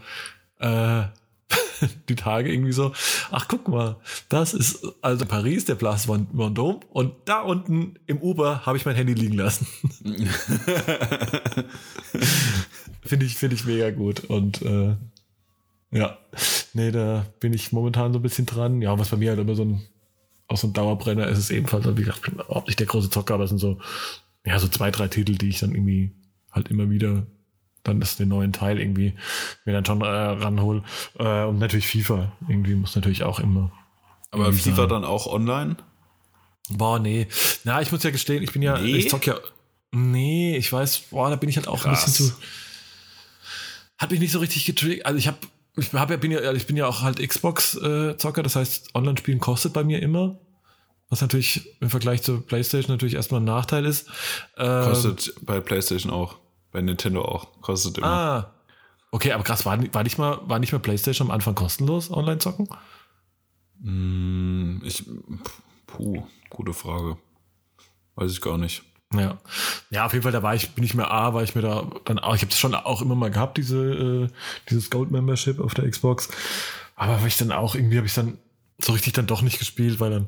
Speaker 2: äh, die Tage irgendwie so, ach guck mal, das ist also Paris, der Place Vendôme und da unten im Uber habe ich mein Handy liegen lassen. finde ich, finde ich mega gut und äh, ja, nee, da bin ich momentan so ein bisschen dran. Ja, was bei mir halt immer so ein, auch so ein Dauerbrenner ist, ist ebenfalls, wie gesagt, überhaupt nicht der große Zocker, aber es sind so, ja, so zwei, drei Titel, die ich dann irgendwie halt immer wieder dann ist den neuen Teil irgendwie mir dann schon äh, ranhol. Äh, und natürlich FIFA. Irgendwie muss natürlich auch immer.
Speaker 1: Aber FIFA
Speaker 2: sein.
Speaker 1: dann auch online?
Speaker 2: Boah, nee. Na, ich muss ja gestehen, ich bin ja,
Speaker 1: Nee?
Speaker 2: ich zock ja. Nee, ich weiß, boah, da bin ich halt auch
Speaker 1: Krass.
Speaker 2: ein bisschen zu. Hat mich nicht so richtig getriggert. Also ich habe, ich hab ja, bin ja, ich bin ja auch halt Xbox-Zocker, das heißt, Online-Spielen kostet bei mir immer. Was natürlich im Vergleich zur PlayStation natürlich erstmal ein Nachteil ist. Ähm,
Speaker 1: Kostet bei PlayStation auch. Bei Nintendo auch. Kostet immer.
Speaker 2: Ah. Okay, aber krass, war, war, nicht mal, war nicht mal PlayStation am Anfang kostenlos online zocken?
Speaker 1: Hm, ich. Puh, gute Frage. Weiß ich gar nicht.
Speaker 2: Ja. Ja, auf jeden Fall, da war ich, bin ich mir A, war ich mir da dann auch, ich habe es schon auch immer mal gehabt, diese, äh, dieses Gold Membership auf der Xbox. Aber war ich dann auch, irgendwie habe ich dann so richtig dann doch nicht gespielt, weil dann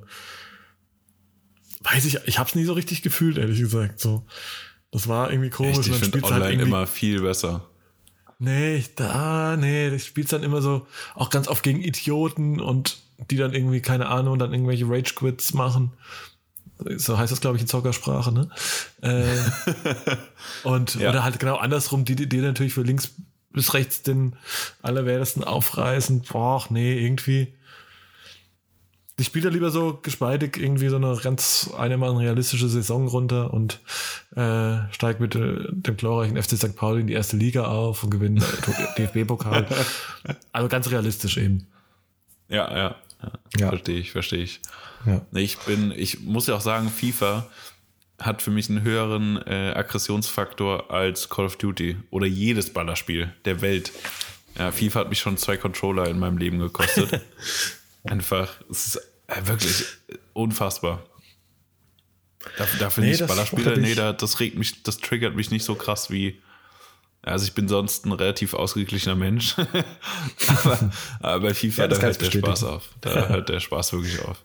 Speaker 2: weiß ich, ich habe es nie so richtig gefühlt, ehrlich gesagt. So. Das war irgendwie komisch.
Speaker 1: Echt, ich finde
Speaker 2: spielst du
Speaker 1: online
Speaker 2: halt
Speaker 1: immer viel besser.
Speaker 2: Nee, ich, da, nee, ich spiel's dann immer so auch ganz oft gegen Idioten und die dann irgendwie, keine Ahnung, dann irgendwelche Rage-Quits machen. So heißt das, glaube ich, in Zockersprache, ne? Äh, und
Speaker 1: Ja.
Speaker 2: oder halt genau andersrum, die, die, natürlich für links bis rechts den allerwertesten aufreißen. Boah, nee, irgendwie. Ich spiele da lieber so gespeidig irgendwie so eine ganz einigermaßen realistische Saison runter und äh, steige mit äh, dem glorreichen FC St. Pauli in die erste Liga auf und gewinne DFB-Pokal. Also ganz realistisch eben.
Speaker 1: Ja, ja. Ja. Verstehe ich, verstehe ich.
Speaker 2: Ja.
Speaker 1: Nee, Ich bin, ich muss ja auch sagen, FIFA hat für mich einen höheren äh, Aggressionsfaktor als Call of Duty oder jedes Ballerspiel der Welt. Ja, FIFA hat mich schon zwei Controller in meinem Leben gekostet. Einfach, es ist äh, wirklich unfassbar. Dafür, dafür
Speaker 2: Nee,
Speaker 1: nicht
Speaker 2: das
Speaker 1: Ballerspiele,
Speaker 2: ich-
Speaker 1: nee, da, das regt mich, das triggert mich nicht so krass wie. Also ich bin sonst ein relativ ausgeglichener Mensch. aber, aber bei FIFA,
Speaker 2: Ja,
Speaker 1: da hört der Spaß auf. Da hört der Spaß wirklich auf.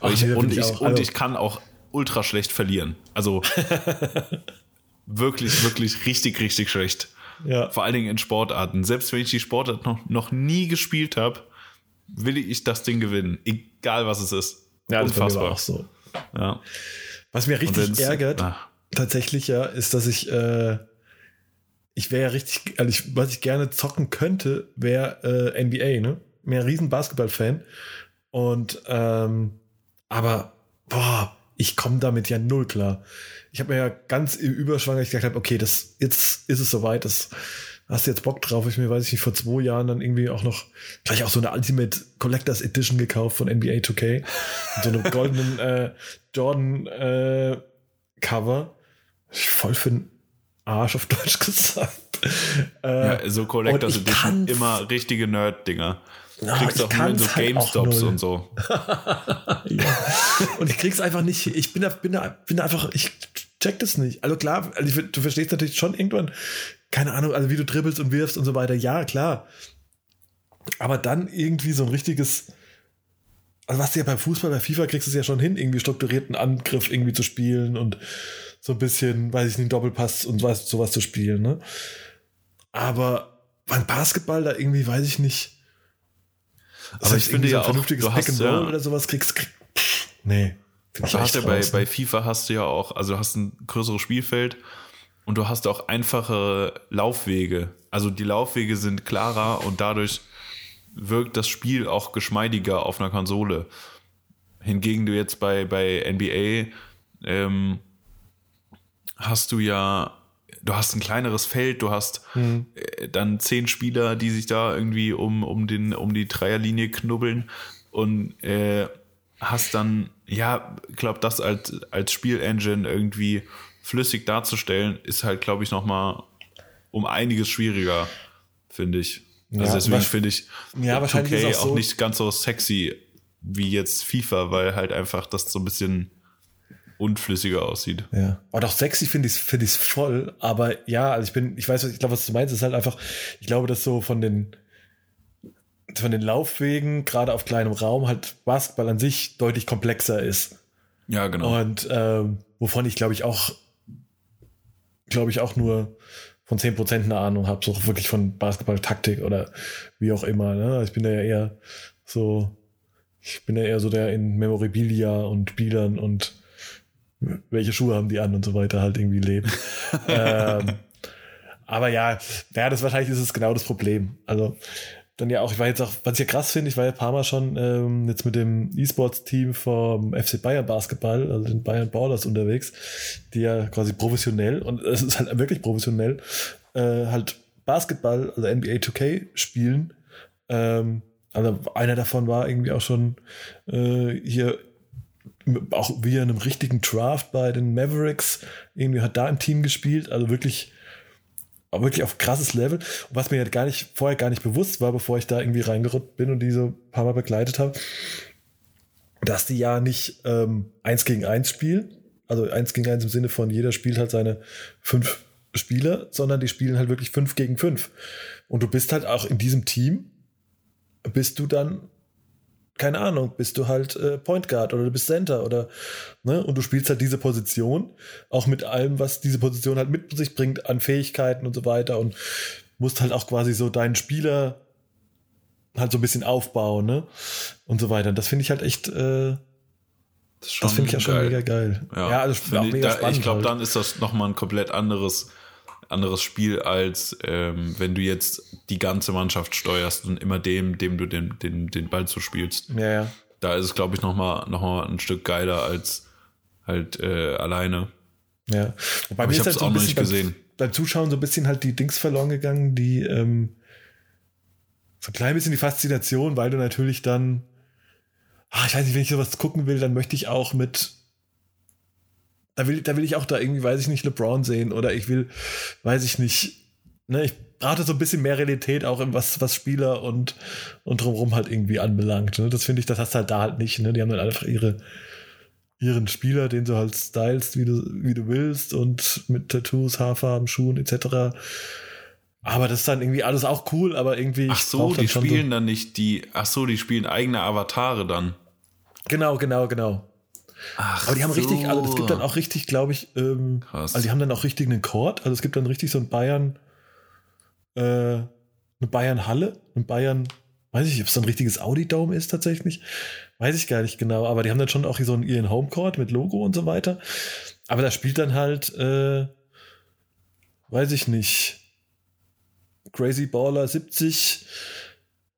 Speaker 2: Ach,
Speaker 1: Und ich,
Speaker 2: nee,
Speaker 1: und,
Speaker 2: ich
Speaker 1: ich, und ich kann auch ultra schlecht verlieren. Also wirklich, wirklich richtig, richtig schlecht.
Speaker 2: Ja.
Speaker 1: Vor allen Dingen in Sportarten. Selbst wenn ich die Sportart noch, noch nie gespielt habe, will ich das Ding gewinnen. Egal was es ist.
Speaker 2: Ja, das
Speaker 1: Unfassbar.
Speaker 2: war auch so.
Speaker 1: Ja.
Speaker 2: Was mir richtig ärgert,
Speaker 1: Ah.
Speaker 2: tatsächlich ja, ist, dass ich, äh, ich wäre ja richtig, also ich, was ich gerne zocken könnte, wäre äh, NBA, ne? Mehr ein riesen Basketball-Fan. Und, ähm, aber, boah, ich komme damit ja null klar. Ich habe mir ja ganz im Überschwang ich gesagt habe, okay, das, jetzt ist es soweit, das hast du jetzt Bock drauf. Ich mir, weiß ich nicht, vor zwei Jahren dann irgendwie auch noch gleich auch so eine Ultimate Collectors Edition gekauft von NBA 2K. Mit so einem goldenen äh, Jordan äh, Cover. Voll für Arsch auf Deutsch gesagt. Äh,
Speaker 1: Ja, so Collectors Edition immer richtige Nerd-Dinger.
Speaker 2: Ja,
Speaker 1: Kriegst
Speaker 2: ich
Speaker 1: auch nur in so
Speaker 2: halt
Speaker 1: GameStops und so.
Speaker 2: ja. Und ich krieg's einfach nicht. Ich bin da, bin da, bin da einfach, ich check das nicht. Also klar, also ich, du verstehst natürlich schon irgendwann, keine Ahnung, also wie du dribbelst und wirfst und so weiter. Ja, klar. Aber dann irgendwie so ein richtiges, also was du ja beim Fußball, bei FIFA kriegst du es ja schon hin, irgendwie strukturierten Angriff irgendwie zu spielen und so ein bisschen, weiß ich nicht, Doppelpass und was, sowas zu spielen, ne? Aber beim Basketball da irgendwie, weiß ich nicht.
Speaker 1: Aber ich finde
Speaker 2: so
Speaker 1: ja auch, du
Speaker 2: Pick
Speaker 1: hast
Speaker 2: and
Speaker 1: ja-
Speaker 2: oder sowas kriegst, krieg, nee.
Speaker 1: Du hast ja bei,
Speaker 2: raus,
Speaker 1: bei
Speaker 2: ne?
Speaker 1: FIFA hast du ja auch, also du hast ein größeres Spielfeld und du hast auch einfache Laufwege. Also die Laufwege sind klarer und dadurch wirkt das Spiel auch geschmeidiger auf einer Konsole. Hingegen du jetzt bei, bei NBA ähm, hast du ja, du hast ein kleineres Feld, du hast äh, dann zehn Spieler, die sich da irgendwie um, um, den, um die Dreierlinie knubbeln und äh, hast dann, ja, glaube das als, als Spielengine irgendwie flüssig darzustellen, ist halt, glaube ich, nochmal um einiges schwieriger, finde ich. Also
Speaker 2: Ja,
Speaker 1: deswegen finde ich
Speaker 2: Ja, wahrscheinlich
Speaker 1: 2K
Speaker 2: ist auch
Speaker 1: auch
Speaker 2: so-
Speaker 1: nicht ganz so sexy wie jetzt FIFA, weil halt einfach das so ein bisschen unflüssiger aussieht.
Speaker 2: Ja. Aber doch sexy finde ich es find ich's voll. Aber ja, also ich bin, ich weiß, ich glaube, was du meinst, ist halt einfach, ich glaube, dass so von den, von den Laufwegen, gerade auf kleinem Raum, halt Basketball an sich deutlich komplexer ist.
Speaker 1: Ja, genau.
Speaker 2: Und ähm, wovon ich, glaube ich, auch, glaube ich, auch nur von 10% eine Ahnung habe, so wirklich von Basketball-Taktik oder wie auch immer. Ne? Ich bin da ja eher so, ich bin ja eher so der in Memorabilia und Bildern und welche Schuhe haben die an und so weiter halt irgendwie leben. ähm, aber ja, ja, das wahrscheinlich ist es genau das Problem. Also dann ja auch, ich war jetzt auch, was ich ja krass finde, ich war ja ein paar Mal schon ähm, jetzt mit dem E-Sports-Team vom FC Bayern Basketball, also den Bayern Ballers unterwegs, die ja quasi professionell, und es ist halt wirklich professionell, äh, halt Basketball, also NBA 2K spielen. Ähm, also einer davon war irgendwie auch schon äh, hier auch wie in einem richtigen Draft bei den Mavericks. Irgendwie hat da im Team gespielt, also wirklich, wirklich auf krasses Level. Und was mir halt gar nicht, vorher gar nicht bewusst war, bevor ich da irgendwie reingerückt bin und die so paar Mal begleitet habe, dass die ja nicht ähm, eins gegen eins spielen. Also eins gegen eins im Sinne von jeder spielt halt seine fünf Spieler, sondern die spielen halt wirklich fünf gegen fünf. Und du bist halt auch in diesem Team, bist du dann keine Ahnung, bist du halt äh, Point Guard oder du bist Center oder ne und du spielst halt diese Position auch mit allem, was diese Position halt mit sich bringt an Fähigkeiten und so weiter und musst halt auch quasi so deinen Spieler halt so ein bisschen aufbauen, ne und so weiter. Und das finde ich halt echt, äh,
Speaker 1: Das,
Speaker 2: das finde ich ja schon mega geil.
Speaker 1: Ja,
Speaker 2: also
Speaker 1: Find
Speaker 2: auch
Speaker 1: ich,
Speaker 2: mega
Speaker 1: da,
Speaker 2: spannend.
Speaker 1: ich glaube,
Speaker 2: halt.
Speaker 1: dann ist das nochmal ein komplett anderes, anderes Spiel, als ähm, wenn du jetzt die ganze Mannschaft steuerst und immer dem, dem du den, den, den Ball zuspielst.
Speaker 2: ja, ja.
Speaker 1: Da ist es, glaube ich, nochmal noch mal ein Stück geiler als halt äh, alleine.
Speaker 2: Ja. Wobei
Speaker 1: Aber
Speaker 2: mir
Speaker 1: ich
Speaker 2: ist
Speaker 1: hab's
Speaker 2: halt so
Speaker 1: auch noch nicht
Speaker 2: beim,
Speaker 1: gesehen.
Speaker 2: beim Zuschauen so ein bisschen halt die Dings verloren gegangen, die ähm, so ein klein bisschen die Faszination, weil du natürlich dann, ah, ich weiß nicht, wenn ich sowas gucken will, dann möchte ich auch mit, da will, da will ich auch da irgendwie, weiß ich nicht, LeBron sehen oder ich will, weiß ich nicht, ne, ich brauche so ein bisschen mehr Realität auch im was, was Spieler und, und drumherum halt irgendwie anbelangt. Ne? Das finde ich, das hast du halt da halt nicht. Ne? Die haben dann einfach ihre, ihren Spieler, den du halt stylst, wie du, wie du willst und mit Tattoos, Haarfarben, Schuhen etc. Aber das ist dann irgendwie alles auch cool, aber irgendwie.
Speaker 1: Ach so, die spielen dann nicht die, ach so, die spielen eigene Avatare dann.
Speaker 2: Genau, genau, genau.
Speaker 1: Ach
Speaker 2: Aber die haben richtig, also es gibt dann auch richtig, glaube ich, ähm,
Speaker 1: Krass.
Speaker 2: also die haben dann auch richtig einen Chord. Also es gibt dann richtig so ein Bayern, äh, eine Bayern-Halle, ein Bayern, weiß ich nicht, ob es so ein richtiges Audi-Dome ist tatsächlich. Weiß ich gar nicht genau, aber die haben dann schon auch hier so einen ihren Homecourt mit Logo und so weiter. Aber da spielt dann halt, äh, weiß ich nicht, Crazy Baller 70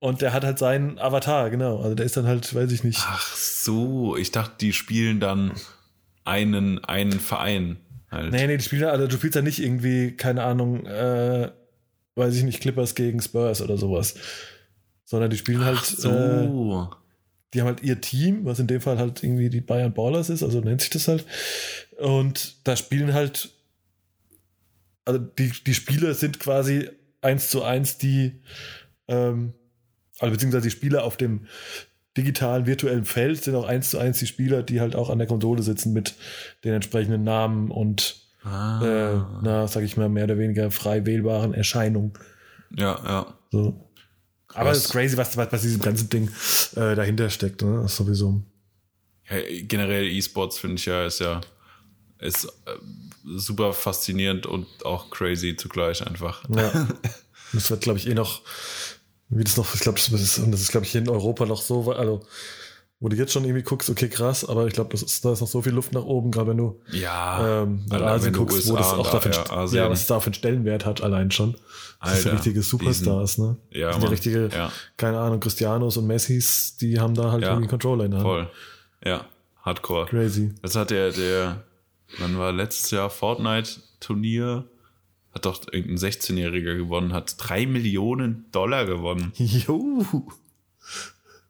Speaker 2: und der hat halt seinen Avatar, genau. Also der ist dann halt, weiß ich nicht.
Speaker 1: Ach so, ich dachte, die spielen dann einen, einen Verein halt.
Speaker 2: Nee, nee, die Spieler, also du spielst ja nicht irgendwie, keine Ahnung, äh, weiß ich nicht, Clippers gegen Spurs oder sowas. Sondern die spielen halt,
Speaker 1: Ach
Speaker 2: äh,
Speaker 1: so.
Speaker 2: die haben halt ihr Team, was in dem Fall halt irgendwie die Bayern Ballers ist, also nennt sich das halt. Und da spielen halt, also die, die Spieler sind quasi eins zu eins die, ähm, also beziehungsweise die Spieler auf dem digitalen, virtuellen Feld sind auch eins zu eins die Spieler, die halt auch an der Konsole sitzen mit den entsprechenden Namen und
Speaker 1: ah.
Speaker 2: äh, na, sag ich mal, mehr oder weniger frei wählbaren Erscheinungen.
Speaker 1: ja, ja.
Speaker 2: So. Aber es ist crazy, was, was, was diesem ganzen Ding äh, dahinter steckt, ne? Das ist sowieso.
Speaker 1: Ja, generell E-Sports finde ich ja ist ja ist äh, super faszinierend und auch crazy zugleich einfach.
Speaker 2: Ja. das wird, glaube ich, eh noch, wie das noch, ich glaube, das ist, das ist, glaube ich, hier in Europa noch so, also wo du jetzt schon irgendwie guckst, okay, krass, aber ich glaube, da ist noch so viel Luft nach oben, gerade wenn du
Speaker 1: ja,
Speaker 2: ähm, nach Asien guckst, USA wo das auch dafür, ja, ja, was es da für einen Stellenwert hat, allein schon. Das sind richtige Superstars, ne?
Speaker 1: Ja,
Speaker 2: das sind die richtige,
Speaker 1: ja.
Speaker 2: keine Ahnung, Cristianos und Messis, die haben da halt
Speaker 1: Ja.
Speaker 2: irgendwie Controller in der Hand.
Speaker 1: Voll. Ja, Hardcore.
Speaker 2: Crazy.
Speaker 1: Das hat der, der, wann war letztes Jahr Fortnite-Turnier? Hat doch irgendein 16-Jähriger gewonnen, hat drei Millionen Dollar gewonnen,
Speaker 2: Jo,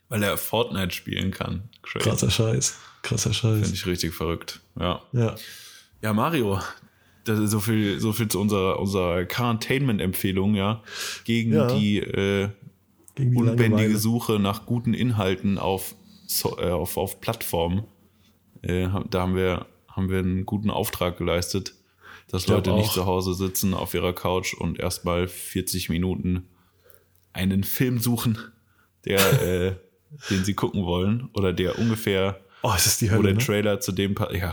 Speaker 1: weil er Fortnite spielen kann. Crazy.
Speaker 2: krasser Scheiß. Krasser Scheiß.
Speaker 1: Finde ich richtig verrückt. Ja.
Speaker 2: Ja.
Speaker 1: Ja, Mario, das ist so viel, so viel zu unserer, unserer Quarantainment-Empfehlung, ja. Gegen
Speaker 2: Ja.
Speaker 1: die äh,
Speaker 2: Gegen die
Speaker 1: unbändige
Speaker 2: Langeweile.
Speaker 1: Suche nach guten Inhalten auf, so, äh, auf, auf Plattformen. Äh, da haben wir, haben wir einen guten Auftrag geleistet, dass Leute nicht
Speaker 2: auch.
Speaker 1: zu Hause sitzen auf ihrer Couch und erstmal 40 Minuten einen Film suchen, der, äh, den sie gucken wollen oder der ungefähr
Speaker 2: Oh, ist die
Speaker 1: wo
Speaker 2: Hölle,
Speaker 1: der
Speaker 2: ne?
Speaker 1: Trailer zu dem ja,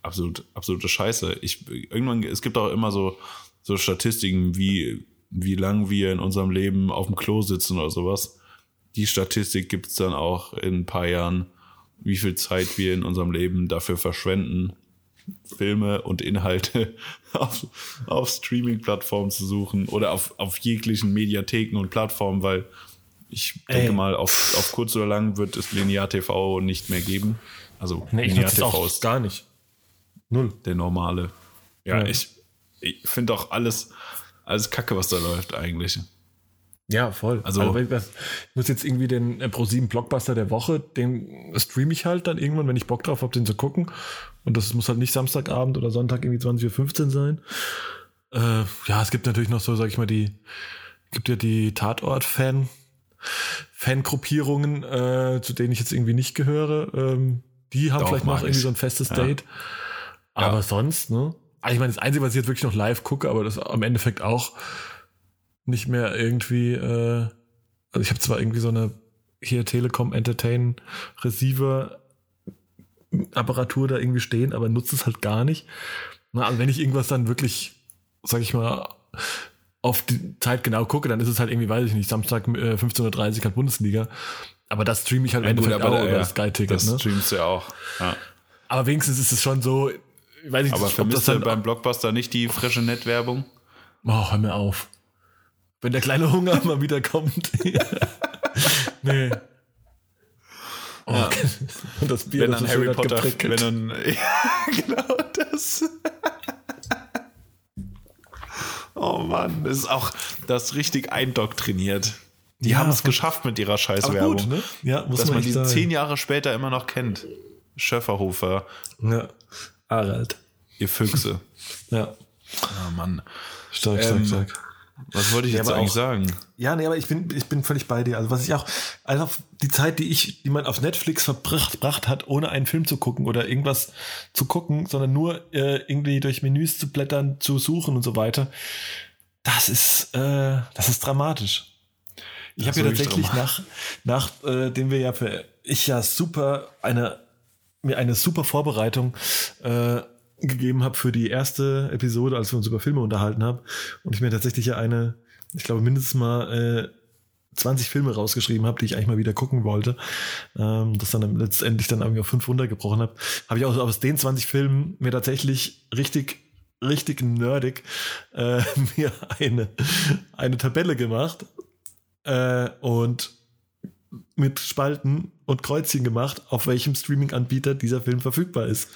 Speaker 1: absolut absolute Scheiße. Ich irgendwann es gibt auch immer so so Statistiken wie wie lang wir in unserem Leben auf dem Klo sitzen oder sowas. Die Statistik gibt's dann auch in ein paar Jahren, wie viel Zeit wir in unserem Leben dafür verschwenden, Filme und Inhalte auf, auf Streaming-Plattformen zu suchen oder auf, auf jeglichen Mediatheken und Plattformen, weil ich denke
Speaker 2: Ey.
Speaker 1: mal, auf, auf kurz oder lang wird es Linear TV nicht mehr geben. Also
Speaker 2: Nee,
Speaker 1: Linear TV
Speaker 2: auch
Speaker 1: ist
Speaker 2: gar nicht. Null.
Speaker 1: der normale. Ja,
Speaker 2: Ja.
Speaker 1: ich, ich finde auch alles, alles Kacke, was da läuft eigentlich.
Speaker 2: Ja, voll.
Speaker 1: Also-
Speaker 2: Also, ich muss jetzt irgendwie den äh, Pro7 Blockbuster der Woche, den streame ich halt dann irgendwann, wenn ich Bock drauf habe, den zu gucken. Und das muss halt nicht Samstagabend oder Sonntag irgendwie 20.15 Uhr sein. Äh, ja, es gibt natürlich noch so, sag ich mal, die, gibt ja die Tatort-Fan, Fangruppierungen, äh, zu denen ich jetzt irgendwie nicht gehöre. Ähm, die haben
Speaker 1: Doch,
Speaker 2: vielleicht noch irgendwie
Speaker 1: ich.
Speaker 2: so ein festes
Speaker 1: Ja.
Speaker 2: Date. Aber
Speaker 1: Ja.
Speaker 2: sonst, ne? Also ich meine, das Einzige, was ich jetzt wirklich noch live gucke, aber das am Endeffekt auch nicht mehr irgendwie, äh, also ich habe zwar irgendwie so eine hier Telekom Entertain Receiver Apparatur da irgendwie stehen, aber nutze es halt gar nicht. Na, also wenn ich irgendwas dann wirklich, sag ich mal, auf die Zeit genau gucke, dann ist es halt irgendwie, weiß ich nicht, Samstag äh, 15.30 Uhr halt Bundesliga. Aber das streame ich halt im Endeffekt auch über das Sky-Ticket.
Speaker 1: das
Speaker 2: Ne?
Speaker 1: streamst du ja auch. Ja.
Speaker 2: Aber wenigstens ist es schon so, ich weiß nicht,
Speaker 1: Aber
Speaker 2: ob das
Speaker 1: vermisst
Speaker 2: dann
Speaker 1: beim Blockbuster nicht die frische Nettwerbung?
Speaker 2: Oh, hör mir auf. Wenn der kleine Hunger mal wieder kommt. nee. Oh,
Speaker 1: Ja.
Speaker 2: Und das Bier,
Speaker 1: Wenn
Speaker 2: das
Speaker 1: dann
Speaker 2: ist
Speaker 1: Harry Potter,
Speaker 2: geprickelt.
Speaker 1: wenn dann, ja, genau das. Oh Mann, das ist auch das richtig eindoktriniert. Die
Speaker 2: Ja,
Speaker 1: haben es geschafft mit ihrer Scheißwerbung.
Speaker 2: gut, ne? Ja, muss
Speaker 1: Dass
Speaker 2: man
Speaker 1: man die
Speaker 2: sagen.
Speaker 1: zehn Jahre später immer noch kennt. Schöfferhofer,
Speaker 2: Ja. Harald.
Speaker 1: ihr Füchse.
Speaker 2: Ja.
Speaker 1: Oh Mann.
Speaker 2: Stark, stark,
Speaker 1: Ähm,
Speaker 2: stark.
Speaker 1: Was wollte ich
Speaker 2: Ja,
Speaker 1: jetzt
Speaker 2: aber
Speaker 1: eigentlich
Speaker 2: auch-
Speaker 1: sagen?
Speaker 2: Ja, nee, aber ich bin, ich bin völlig bei dir. Also was ich auch, einfach die Zeit, die ich, die man auf Netflix verbracht, hat, ohne einen Film zu gucken oder irgendwas zu gucken, sondern nur äh, irgendwie durch Menüs zu blättern, zu suchen und so weiter, das ist, äh, das ist dramatisch. Ich habe ja tatsächlich nach, nach äh, dem wir ja für ich ja super eine mir eine super Vorbereitung äh, gegeben habe für die erste Episode, als wir uns über Filme unterhalten haben. Und ich mir tatsächlich ja eine, ich glaube, mindestens mal äh, 20 Filme rausgeschrieben habe, die ich eigentlich mal wieder gucken wollte. Ähm, das dann letztendlich dann irgendwie auf fünf runtergebrochen habe. Habe ich auch aus den 20 Filmen mir tatsächlich richtig richtig nerdig äh, mir eine, eine Tabelle gemacht äh, und mit Spalten und Kreuzchen gemacht, auf welchem Streaming-Anbieter dieser Film verfügbar ist.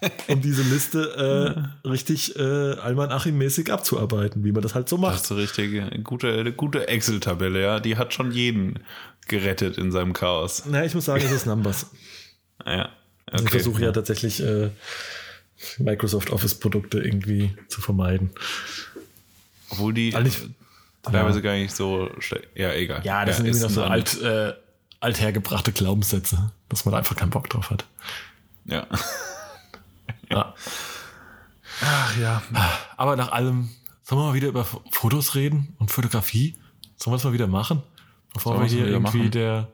Speaker 2: Um diese Liste äh, richtig äh, Alman Achim-mäßig abzuarbeiten, wie man das halt so
Speaker 1: Das
Speaker 2: macht.
Speaker 1: ist eine richtige, gute, eine gute Excel-Tabelle, ja. Die hat schon jeden gerettet in seinem Chaos.
Speaker 2: Na, ich muss sagen, es ist Numbers.
Speaker 1: Ja.
Speaker 2: Also Ich
Speaker 1: Okay.
Speaker 2: versuche ja tatsächlich äh, Microsoft Office-Produkte irgendwie zu vermeiden.
Speaker 1: Obwohl die
Speaker 2: Eigentlich-
Speaker 1: teilweise
Speaker 2: Ja.
Speaker 1: gar nicht so. Ja, egal.
Speaker 2: Ja, das sind
Speaker 1: ist
Speaker 2: irgendwie noch so alt, äh, althergebrachte Glaubenssätze, dass man da einfach keinen Bock drauf hat.
Speaker 1: Ja.
Speaker 2: Ja. Ach ja. Aber nach allem, sollen wir mal wieder über Fotos reden und Fotografie? Sollen wir das mal wieder machen? Bevor wir hier irgendwie machen. der,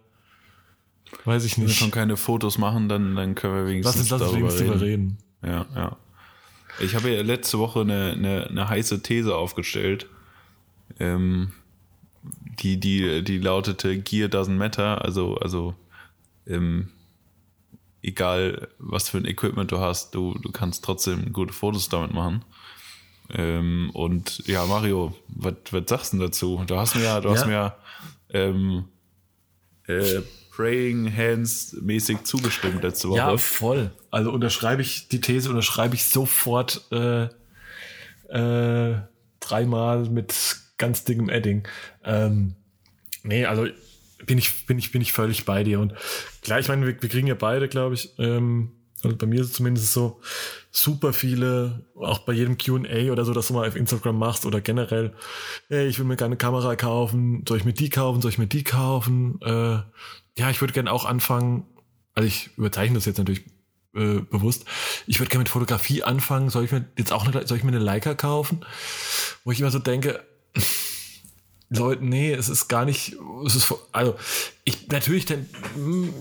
Speaker 2: weiß ich nicht. Wenn wir
Speaker 1: schon keine Fotos machen, dann, dann können wir wenigstens
Speaker 2: lass uns, lass darüber, reden.
Speaker 1: reden. Ja, ja. Ich habe ja letzte Woche eine, eine, eine heiße These aufgestellt. Ähm, die, die, die lautete Gear doesn't matter, also, also ähm, egal was für ein Equipment du hast, du, du kannst trotzdem gute Fotos damit machen. Ähm, und ja, Mario, was, sagst du dazu? Du hast mir ja, du ja. hast mir ähm, äh, Praying Hands mäßig zugestimmt letzte Woche.
Speaker 2: Ja, voll. Also unterschreibe ich die These, unterschreibe ich sofort äh, äh, dreimal mit ganz dickem Edding. Ähm, nee, also bin ich, bin ich, bin ich völlig bei dir. Und klar, ich meine, wir, wir kriegen ja beide, glaube ich, ähm, also bei mir ist es zumindest so, super viele, auch bei jedem QA oder so, dass du mal auf Instagram machst oder generell, ey, ich will mir gerne eine Kamera kaufen, soll ich mir die kaufen, soll ich mir die kaufen? Äh, ja, ich würde gerne auch anfangen, also ich überzeichne das jetzt natürlich äh, bewusst, ich würde gerne mit Fotografie anfangen, soll ich mir jetzt auch eine, soll ich mir eine Leica kaufen? Wo ich immer so denke, Leute, nee, es ist gar nicht, es ist, also, ich, natürlich, hm,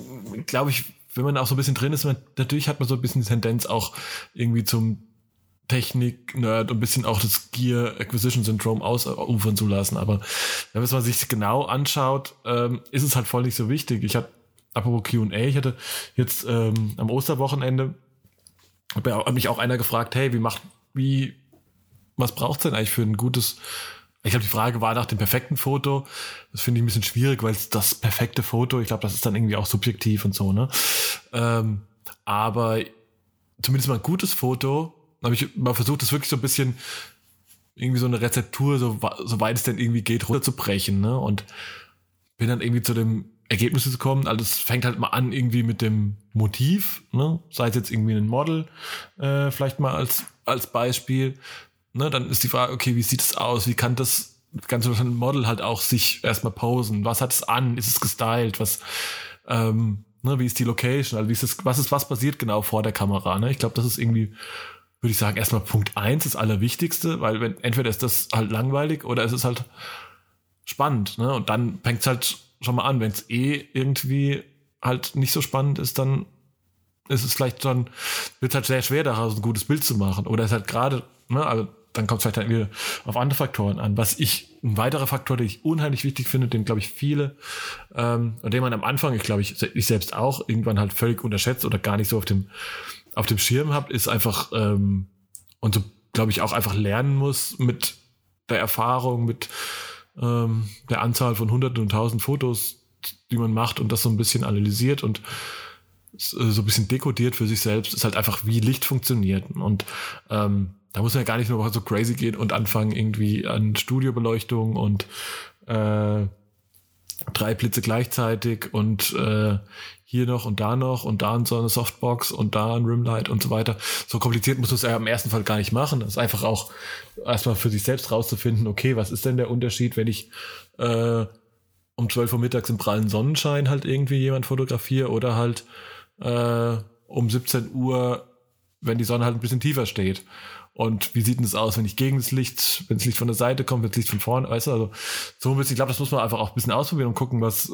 Speaker 2: glaube ich, wenn man auch so ein bisschen drin ist, man, natürlich hat man so ein bisschen die Tendenz auch irgendwie zum Technik-Nerd und ein bisschen auch das Gear Acquisition Syndrome ausufern zu lassen. Aber wenn man sich genau anschaut, ähm, ist es halt voll nicht so wichtig. Ich hatte, apropos Q&A, ich hatte jetzt ähm, am Osterwochenende, hat mich auch einer gefragt, hey, wie macht, wie, was braucht's denn eigentlich für ein gutes ich glaube, die Frage war nach dem perfekten Foto. Das finde ich ein bisschen schwierig, weil das perfekte Foto, ich glaube, das ist dann irgendwie auch subjektiv und so, ne? Ähm, aber zumindest mal ein gutes Foto, habe ich mal versucht, das wirklich so ein bisschen irgendwie so eine Rezeptur, so, so weit es denn irgendwie geht, runterzubrechen, ne? Und bin dann irgendwie zu dem Ergebnis gekommen. Also es fängt halt mal an irgendwie mit dem Motiv, ne? Sei es jetzt irgendwie ein Model, äh, vielleicht mal als, als Beispiel ne, dann ist die Frage, okay, wie sieht es aus? Wie kann das ganze Model halt auch sich erstmal posen? Was hat es an? Ist es gestylt? Was, ähm, ne, wie ist die Location? Also wie ist das, was ist, was passiert genau vor der Kamera? Ne? Ich glaube, das ist irgendwie, würde ich sagen, erstmal Punkt eins, das Allerwichtigste, weil wenn, entweder ist das halt langweilig oder es ist halt spannend, ne? Und dann fängt es halt schon mal an, wenn es eh irgendwie halt nicht so spannend ist, dann ist es vielleicht schon, wird es halt sehr schwer, daraus ein gutes Bild zu machen. Oder es halt gerade, ne, also dann kommt es vielleicht dann wieder auf andere Faktoren an. Was ich, ein weiterer Faktor, den ich unheimlich wichtig finde, den glaube ich viele, ähm, und den man am Anfang, ich glaube ich, ich selbst auch irgendwann halt völlig unterschätzt oder gar nicht so auf dem, auf dem Schirm habt, ist einfach, ähm, und so glaube ich auch einfach lernen muss mit der Erfahrung, mit ähm, der Anzahl von hunderten und tausend Fotos, die man macht und das so ein bisschen analysiert und so ein bisschen dekodiert für sich selbst, ist halt einfach, wie Licht funktioniert. Und ähm, da muss man ja gar nicht nur so crazy gehen und anfangen irgendwie an Studiobeleuchtung und äh, drei Blitze gleichzeitig und äh, hier noch und da noch und da so eine Softbox und da ein Rimlight und so weiter. So kompliziert muss man es ja im ersten Fall gar nicht machen. Das ist einfach auch erstmal für sich selbst rauszufinden, okay, was ist denn der Unterschied, wenn ich äh, um 12 Uhr mittags im prallen Sonnenschein halt irgendwie jemand fotografiere oder halt äh, um 17 Uhr, wenn die Sonne halt ein bisschen tiefer steht. Und wie sieht das aus, wenn ich gegen das Licht, wenn das Licht von der Seite kommt, wenn das Licht von vorne, weißt du, also so ein bisschen, ich glaube, das muss man einfach auch ein bisschen ausprobieren und gucken, was,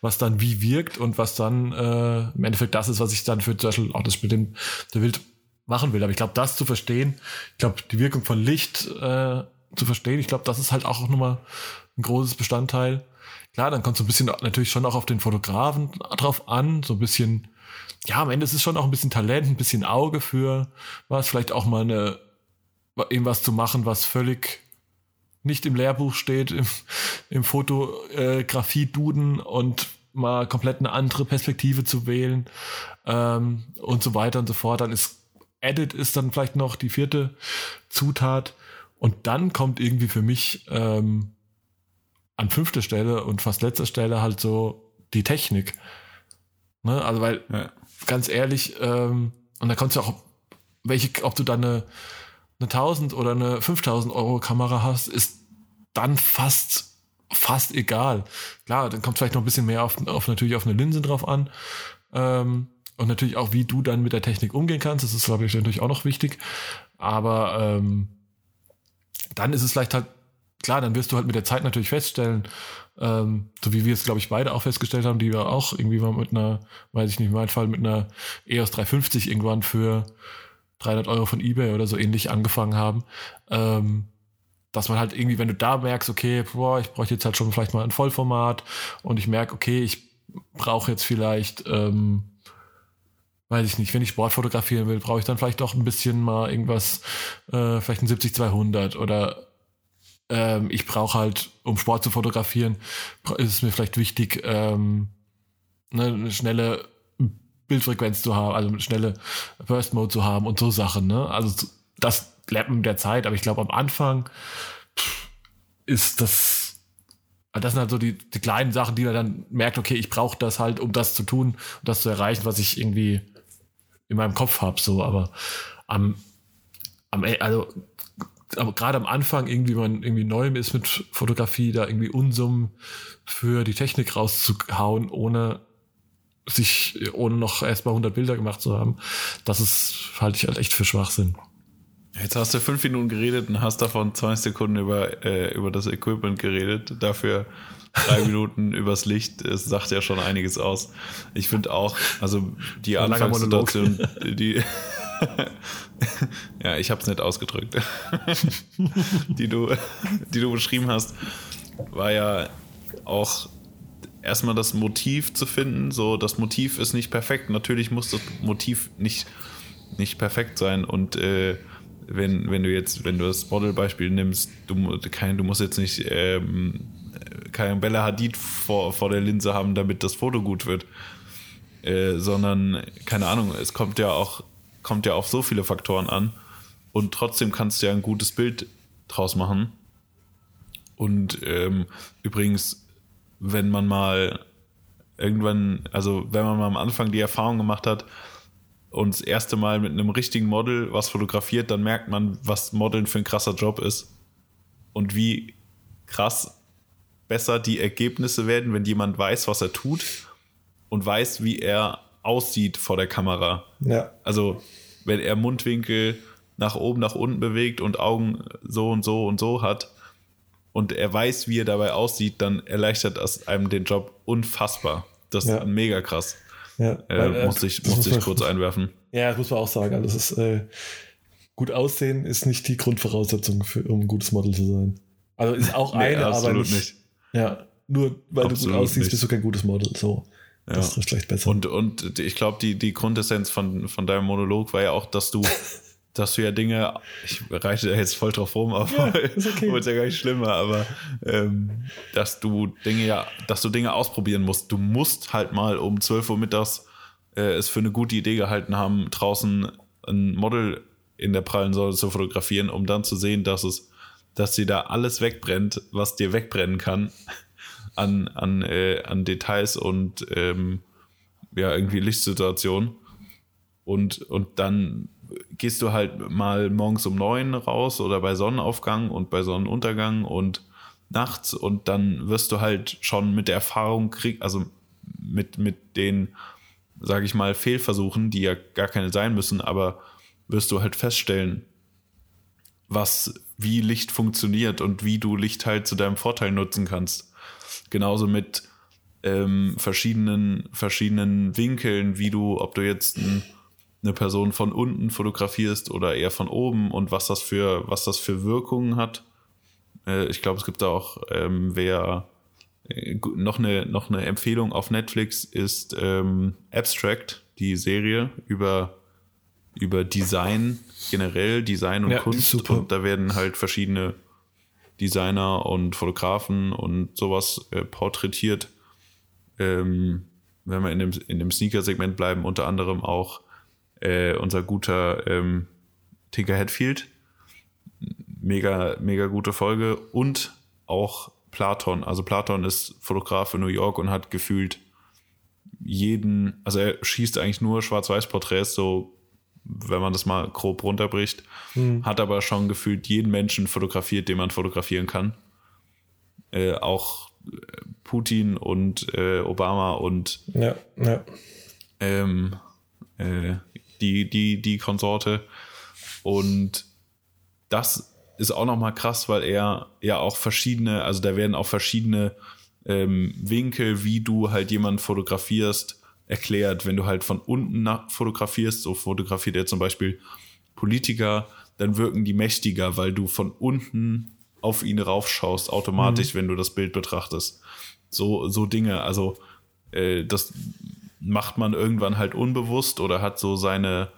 Speaker 2: was dann wie wirkt und was dann äh, im Endeffekt das ist, was ich dann für zum Beispiel auch das mit der Wild machen will. Aber ich glaube, das zu verstehen, ich glaube, die Wirkung von Licht äh, zu verstehen, ich glaube, das ist halt auch nochmal ein großes Bestandteil. Klar, dann kommt so ein bisschen natürlich schon auch auf den Fotografen drauf an, so ein bisschen ja, am Ende ist es schon auch ein bisschen Talent, ein bisschen Auge für was, vielleicht auch mal eine, irgendwas zu machen, was völlig nicht im Lehrbuch steht, im, im Fotografie-Duden und mal komplett eine andere Perspektive zu wählen ähm, und so weiter und so fort. Dann ist Edit ist dann vielleicht noch die vierte Zutat und dann kommt irgendwie für mich ähm, an fünfter Stelle und fast letzter Stelle halt so die Technik. Ne? Also weil ja ganz ehrlich, ähm, und da kannst du auch, welche, ob du dann eine, eine 1000 oder eine 5000 Euro Kamera hast, ist dann fast, fast egal. Klar, dann kommt vielleicht noch ein bisschen mehr auf, auf natürlich auf eine Linse drauf an. Ähm, und natürlich auch, wie du dann mit der Technik umgehen kannst. Das ist, glaube ich, natürlich auch noch wichtig. Aber ähm, dann ist es vielleicht halt klar, dann wirst du halt mit der Zeit natürlich feststellen, ähm, so wie wir es, glaube ich, beide auch festgestellt haben, die wir auch irgendwie mal mit einer, weiß ich nicht, in meinem Fall mit einer EOS 350 irgendwann für 300 Euro von eBay oder so ähnlich angefangen haben, ähm, dass man halt irgendwie, wenn du da merkst, okay, boah, ich bräuchte jetzt halt schon vielleicht mal ein Vollformat und ich merke, okay, ich brauche jetzt vielleicht, ähm, weiß ich nicht, wenn ich Sport fotografieren will, brauche ich dann vielleicht doch ein bisschen mal irgendwas, äh, vielleicht ein 70-200 oder ähm, ich brauche halt, um Sport zu fotografieren, ist es mir vielleicht wichtig, ähm, ne, eine schnelle Bildfrequenz zu haben, also schnelle Burst Mode zu haben und so Sachen. Ne? Also das mit der Zeit, aber ich glaube am Anfang ist das das sind halt so die, die kleinen Sachen, die man dann merkt, okay, ich brauche das halt, um das zu tun und das zu erreichen, was ich irgendwie in meinem Kopf habe. So, aber am, am e, also gerade am Anfang irgendwie man irgendwie neu ist mit Fotografie, da irgendwie Unsummen für die Technik rauszuhauen, ohne sich, ohne noch erst mal 100 Bilder gemacht zu haben, das ist, halte ich halt echt für Schwachsinn.
Speaker 1: Jetzt hast du fünf Minuten geredet und hast davon 20 Sekunden über, äh, über das Equipment geredet. Dafür drei Minuten übers Licht. Es sagt ja schon einiges aus. Ich finde auch, also die Anfangssituation, die. ja, ich habe es nicht ausgedrückt. die, du, die du beschrieben hast, war ja auch erstmal das Motiv zu finden. So, das Motiv ist nicht perfekt. Natürlich muss das Motiv nicht, nicht perfekt sein und äh, wenn, wenn du jetzt, wenn du das Modelbeispiel nimmst, du, kein, du musst jetzt nicht ähm, kein Bella Hadid vor, vor der Linse haben, damit das Foto gut wird. Äh, sondern, keine Ahnung, es kommt ja auch, kommt ja auf so viele Faktoren an. Und trotzdem kannst du ja ein gutes Bild draus machen. Und ähm, übrigens, wenn man mal irgendwann, also wenn man mal am Anfang die Erfahrung gemacht hat, und das erste Mal mit einem richtigen Model was fotografiert, dann merkt man, was Modeln für ein krasser Job ist. Und wie krass besser die Ergebnisse werden, wenn jemand weiß, was er tut und weiß, wie er aussieht vor der Kamera.
Speaker 2: Ja.
Speaker 1: Also, wenn er Mundwinkel nach oben, nach unten bewegt und Augen so und so und so hat und er weiß, wie er dabei aussieht, dann erleichtert das einem den Job unfassbar. Das ja. ist mega krass. Ja, weil, äh, muss ich, muss ich kurz einwerfen.
Speaker 2: Ja, das muss man auch sagen. Also das ist, äh, gut aussehen ist nicht die Grundvoraussetzung, für, um ein gutes Model zu sein. Also ist auch eine, nee, aber nicht, nicht. Ja, nur weil absolut du gut aussiehst, nicht. bist du kein gutes Model. So. Ja. Das ist vielleicht besser.
Speaker 1: Und, und ich glaube, die, die Grundessenz von, von deinem Monolog war ja auch, dass du dass du ja Dinge, ich reiche da jetzt voll drauf rum, aber ja, ist okay. ist ja gar nicht schlimmer, aber ähm, dass du Dinge ja, dass du Dinge ausprobieren musst. Du musst halt mal um 12 Uhr mittags äh, es für eine gute Idee gehalten haben, draußen ein Model in der prallen Säule zu fotografieren, um dann zu sehen, dass es, dass dir da alles wegbrennt, was dir wegbrennen kann an, an, äh, an Details und ähm, ja, irgendwie Lichtsituationen. Und, und dann gehst du halt mal morgens um neun raus oder bei Sonnenaufgang und bei Sonnenuntergang und nachts und dann wirst du halt schon mit der Erfahrung krieg, also mit, mit den, sage ich mal, Fehlversuchen, die ja gar keine sein müssen, aber wirst du halt feststellen, was, wie Licht funktioniert und wie du Licht halt zu deinem Vorteil nutzen kannst. Genauso mit ähm, verschiedenen, verschiedenen Winkeln, wie du, ob du jetzt ein eine Person von unten fotografierst oder eher von oben und was das für, was das für Wirkungen hat. Äh, ich glaube, es gibt da auch, ähm, wer äh, noch eine, noch eine Empfehlung auf Netflix ist ähm, Abstract, die Serie über, über Design generell, Design und ja, Kunst. Super. Und da werden halt verschiedene Designer und Fotografen und sowas äh, porträtiert. Ähm, wenn wir in dem, in dem Sneaker-Segment bleiben, unter anderem auch äh, unser guter ähm, Tinker Hatfield. Mega, mega gute Folge. Und auch Platon. Also Platon ist Fotograf in New York und hat gefühlt jeden, also er schießt eigentlich nur Schwarz-Weiß-Porträts, so wenn man das mal grob runterbricht, mhm. hat aber schon gefühlt jeden Menschen fotografiert, den man fotografieren kann. Äh, auch Putin und äh, Obama und
Speaker 2: ja, ja.
Speaker 1: Ähm, äh, die, die, die Konsorte. Und das ist auch nochmal krass, weil er ja auch verschiedene, also da werden auch verschiedene ähm, Winkel, wie du halt jemanden fotografierst, erklärt. Wenn du halt von unten nach fotografierst, so fotografiert er zum Beispiel Politiker, dann wirken die mächtiger, weil du von unten auf ihn raufschaust, automatisch, mhm. wenn du das Bild betrachtest. So, so Dinge, also äh, das macht man irgendwann halt unbewusst oder hat so seine,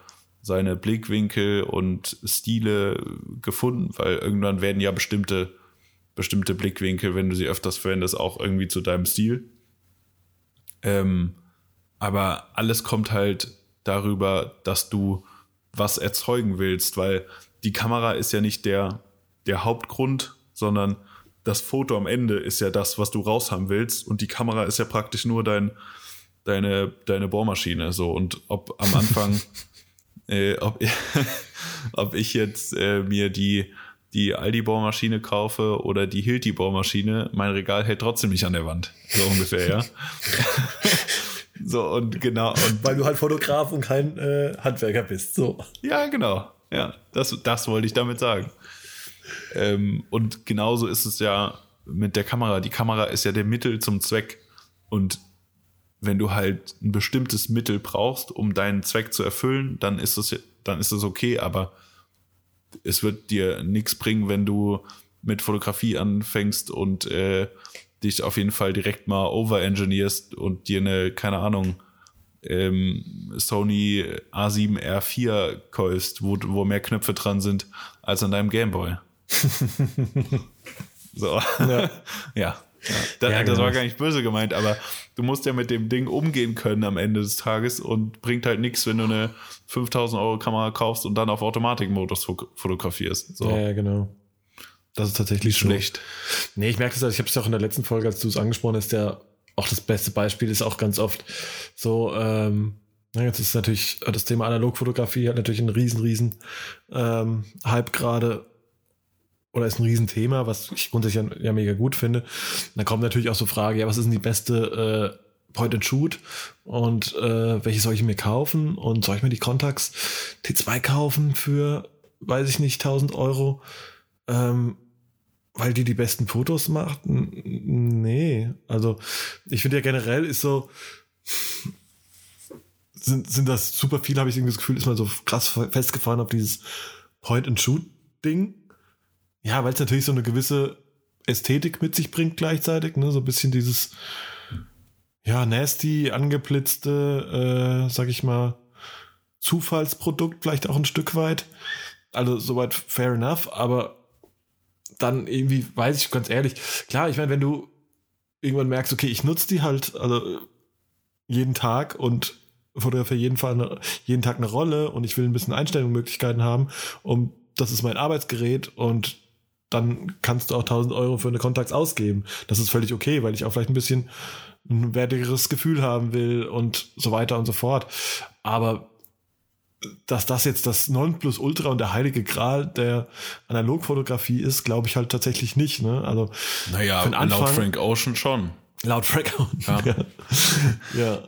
Speaker 1: seine Blickwinkel und Stile gefunden, weil irgendwann werden ja bestimmte, bestimmte Blickwinkel, wenn du sie öfters verwendest, auch irgendwie zu deinem Stil. Ähm, aber alles kommt halt darüber, dass du was erzeugen willst, weil die Kamera ist ja nicht der, der Hauptgrund, sondern das Foto am Ende ist ja das, was du raushaben willst und die Kamera ist ja praktisch nur dein, deine, deine Bohrmaschine. So und ob am Anfang, äh, ob, ob ich jetzt äh, mir die, die Aldi-Bohrmaschine kaufe oder die Hilti-Bohrmaschine, mein Regal hält trotzdem nicht an der Wand. So ungefähr, ja. so und genau. Und
Speaker 2: Weil du halt Fotograf und kein äh, Handwerker bist. So.
Speaker 1: Ja, genau. Ja, das, das wollte ich damit sagen. Ähm, und genauso ist es ja mit der Kamera. Die Kamera ist ja der Mittel zum Zweck. Und wenn du halt ein bestimmtes Mittel brauchst, um deinen Zweck zu erfüllen, dann ist es, dann ist es okay, aber es wird dir nichts bringen, wenn du mit Fotografie anfängst und äh, dich auf jeden Fall direkt mal overengineerst und dir eine, keine Ahnung, ähm, Sony A7R4 kaufst, wo, wo mehr Knöpfe dran sind als an deinem Gameboy. so. Ja. ja. Das, ja, das war genau. gar nicht böse gemeint, aber du musst ja mit dem Ding umgehen können am Ende des Tages und bringt halt nichts, wenn du eine 5000 Euro Kamera kaufst und dann auf Automatikmodus fotografierst. So.
Speaker 2: Ja, genau. Das ist tatsächlich schlecht. So. Nee, ich merke das, also ich habe es auch in der letzten Folge, als du es angesprochen hast, der auch das beste Beispiel ist auch ganz oft so, ähm, jetzt ist natürlich das Thema Analogfotografie hat natürlich ein riesen, riesen ähm, Hype gerade oder ist ein Riesenthema, was ich grundsätzlich ja, ja mega gut finde. Da kommt natürlich auch so Frage, ja, was ist denn die beste äh, Point and Shoot? Und äh, welche soll ich mir kaufen? Und soll ich mir die Contax T2 kaufen für, weiß ich nicht, 1000 Euro, ähm, weil die die besten Fotos macht? Nee, also ich finde ja generell ist so, sind, sind das super viele, habe ich irgendwie das Gefühl, ist man so krass festgefahren auf dieses Point and Shoot Ding ja, weil es natürlich so eine gewisse Ästhetik mit sich bringt gleichzeitig, ne? So ein bisschen dieses, ja, nasty, angeblitzte, äh, sag ich mal, Zufallsprodukt vielleicht auch ein Stück weit. Also soweit fair enough, aber dann irgendwie, weiß ich ganz ehrlich, klar, ich meine, wenn du irgendwann merkst, okay, ich nutze die halt also jeden Tag und fotografiere jeden Fall eine, jeden Tag eine Rolle und ich will ein bisschen Einstellungsmöglichkeiten haben, um das ist mein Arbeitsgerät und dann kannst du auch 1000 Euro für eine Kontakts ausgeben. Das ist völlig okay, weil ich auch vielleicht ein bisschen ein wertigeres Gefühl haben will und so weiter und so fort. Aber dass das jetzt das Nonplusultra und der heilige Gral der Analogfotografie ist, glaube ich halt tatsächlich nicht. Ne? Also
Speaker 1: naja, Anfang, laut Frank Ocean schon.
Speaker 2: Laut Frank Ocean. Ja. ja. ja.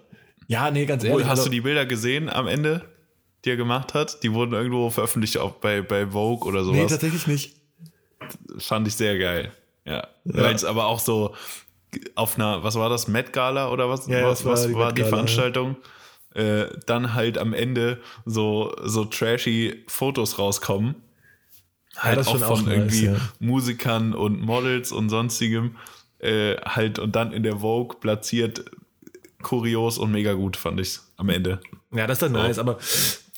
Speaker 2: ja. nee, ganz ehrlich.
Speaker 1: Hast also, du die Bilder gesehen am Ende, die er gemacht hat? Die wurden irgendwo veröffentlicht auch bei, bei Vogue oder sowas. Nee,
Speaker 2: tatsächlich nicht
Speaker 1: fand ich sehr geil. Ja. ja. Weil es aber auch so auf einer, was war das, Met Gala oder was,
Speaker 2: ja,
Speaker 1: was,
Speaker 2: was
Speaker 1: war, die, war die Veranstaltung? Ja. Äh, dann halt am Ende so, so trashy Fotos rauskommen. Halt auch von auch nice, irgendwie Musikern und Models und sonstigem. Äh, halt und dann in der Vogue platziert kurios und mega gut, fand ich am Ende.
Speaker 2: Ja, das ist dann so. nice, aber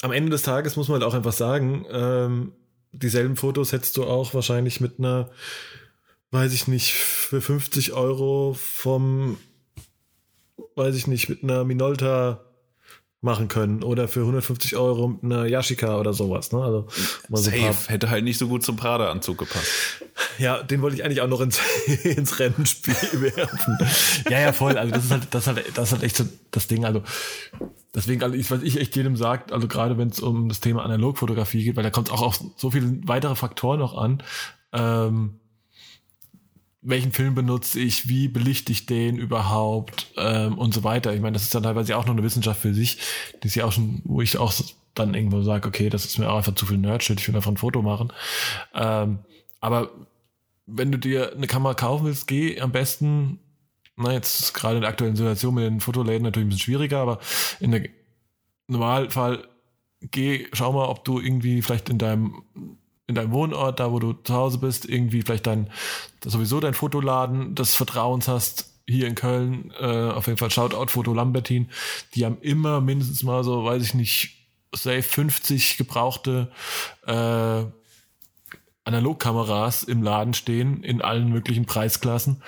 Speaker 2: am Ende des Tages muss man halt auch einfach sagen, ähm, dieselben Fotos hättest du auch wahrscheinlich mit einer, weiß ich nicht, für 50 Euro vom, weiß ich nicht, mit einer Minolta machen können oder für 150 Euro mit einer Yashica oder sowas. Ne? Also,
Speaker 1: Safe. So Hätte halt nicht so gut zum Prada-Anzug gepasst.
Speaker 2: Ja, den wollte ich eigentlich auch noch ins, ins Rennspiel werfen. ja, ja, voll. Also das ist halt, das ist halt, das ist halt echt so das Ding. Also deswegen, also ich, was ich echt jedem sagt, also gerade wenn es um das Thema Analogfotografie geht, weil da kommt auch auf so viele weitere Faktoren noch an. Ähm, welchen Film benutze ich, wie belichte ich den überhaupt ähm, und so weiter. Ich meine, das ist dann teilweise auch noch eine Wissenschaft für sich, die ist ja auch schon, wo ich auch dann irgendwo sage, okay, das ist mir auch einfach zu viel Nerdshit, ich will einfach ein Foto machen. Ähm, aber wenn du dir eine Kamera kaufen willst, geh am besten, na jetzt gerade in der aktuellen Situation mit den Fotoläden natürlich ein bisschen schwieriger, aber in der Normalfall geh, schau mal, ob du irgendwie vielleicht in deinem in deinem Wohnort, da wo du zu Hause bist, irgendwie vielleicht dein sowieso dein Fotoladen des Vertrauens hast, hier in Köln, äh, auf jeden Fall Shoutout Foto Lambertin, die haben immer mindestens mal so, weiß ich nicht, safe 50 gebrauchte äh, Analogkameras im Laden stehen, in allen möglichen Preisklassen.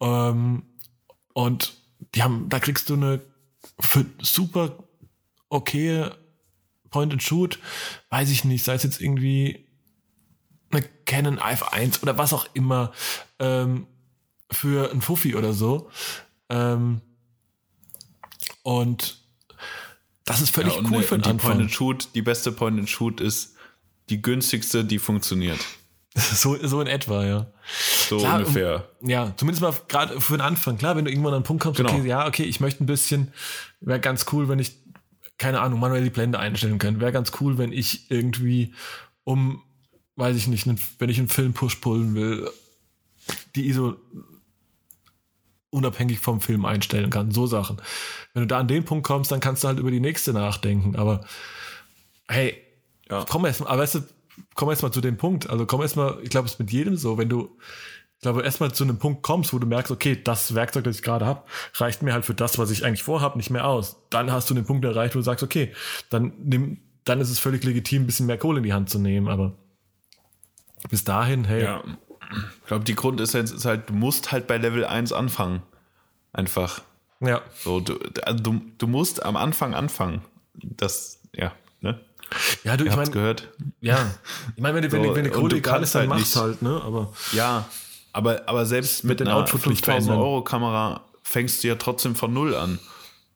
Speaker 2: Ähm, und die haben, da kriegst du eine super okay Point and Shoot, weiß ich nicht, sei es jetzt irgendwie eine Canon F1 oder was auch immer ähm, für ein Fuffi oder so. Ähm, und das ist völlig ja, cool für einen
Speaker 1: die
Speaker 2: Anfang.
Speaker 1: Point and Shoot, die beste Point and Shoot ist die günstigste, die funktioniert.
Speaker 2: So, so in etwa, ja.
Speaker 1: So Klar, ungefähr.
Speaker 2: Um, ja, zumindest mal gerade für den Anfang. Klar, wenn du irgendwann an einen Punkt kommst, genau. okay, ja, okay, ich möchte ein bisschen, wäre ganz cool, wenn ich, keine Ahnung, manuell die Blende einstellen kann. Wäre ganz cool, wenn ich irgendwie um, weiß ich nicht, wenn ich einen Film push pullen will, die ISO unabhängig vom Film einstellen kann. So Sachen. Wenn du da an den Punkt kommst, dann kannst du halt über die nächste nachdenken. Aber hey, ja. komm erst mal, aber weißt du, komm erst mal zu dem Punkt. Also komm erst mal, ich glaube, es ist mit jedem so, wenn du, ich glaube, erst mal zu einem Punkt kommst, wo du merkst, okay, das Werkzeug, das ich gerade habe, reicht mir halt für das, was ich eigentlich vorhabe, nicht mehr aus. Dann hast du den Punkt erreicht, wo du sagst, okay, dann nimm, dann ist es völlig legitim, ein bisschen mehr Kohle in die Hand zu nehmen, aber bis dahin, hey.
Speaker 1: Ja. Ich glaube, die Grundessenz ist halt, du musst halt bei Level 1 anfangen. Einfach.
Speaker 2: Ja.
Speaker 1: So, du, also du, du musst am Anfang anfangen. Das, ja, ne?
Speaker 2: Ja, du,
Speaker 1: Ihr
Speaker 2: ich meine,
Speaker 1: gehört.
Speaker 2: Ja, ich meine, wenn, du, wenn, so, wenn die Kohle egal ist, dann halt machst halt, ne? Aber
Speaker 1: ja, aber, aber selbst mit, mit einer 5000 Euro Kamera fängst du ja trotzdem von Null an.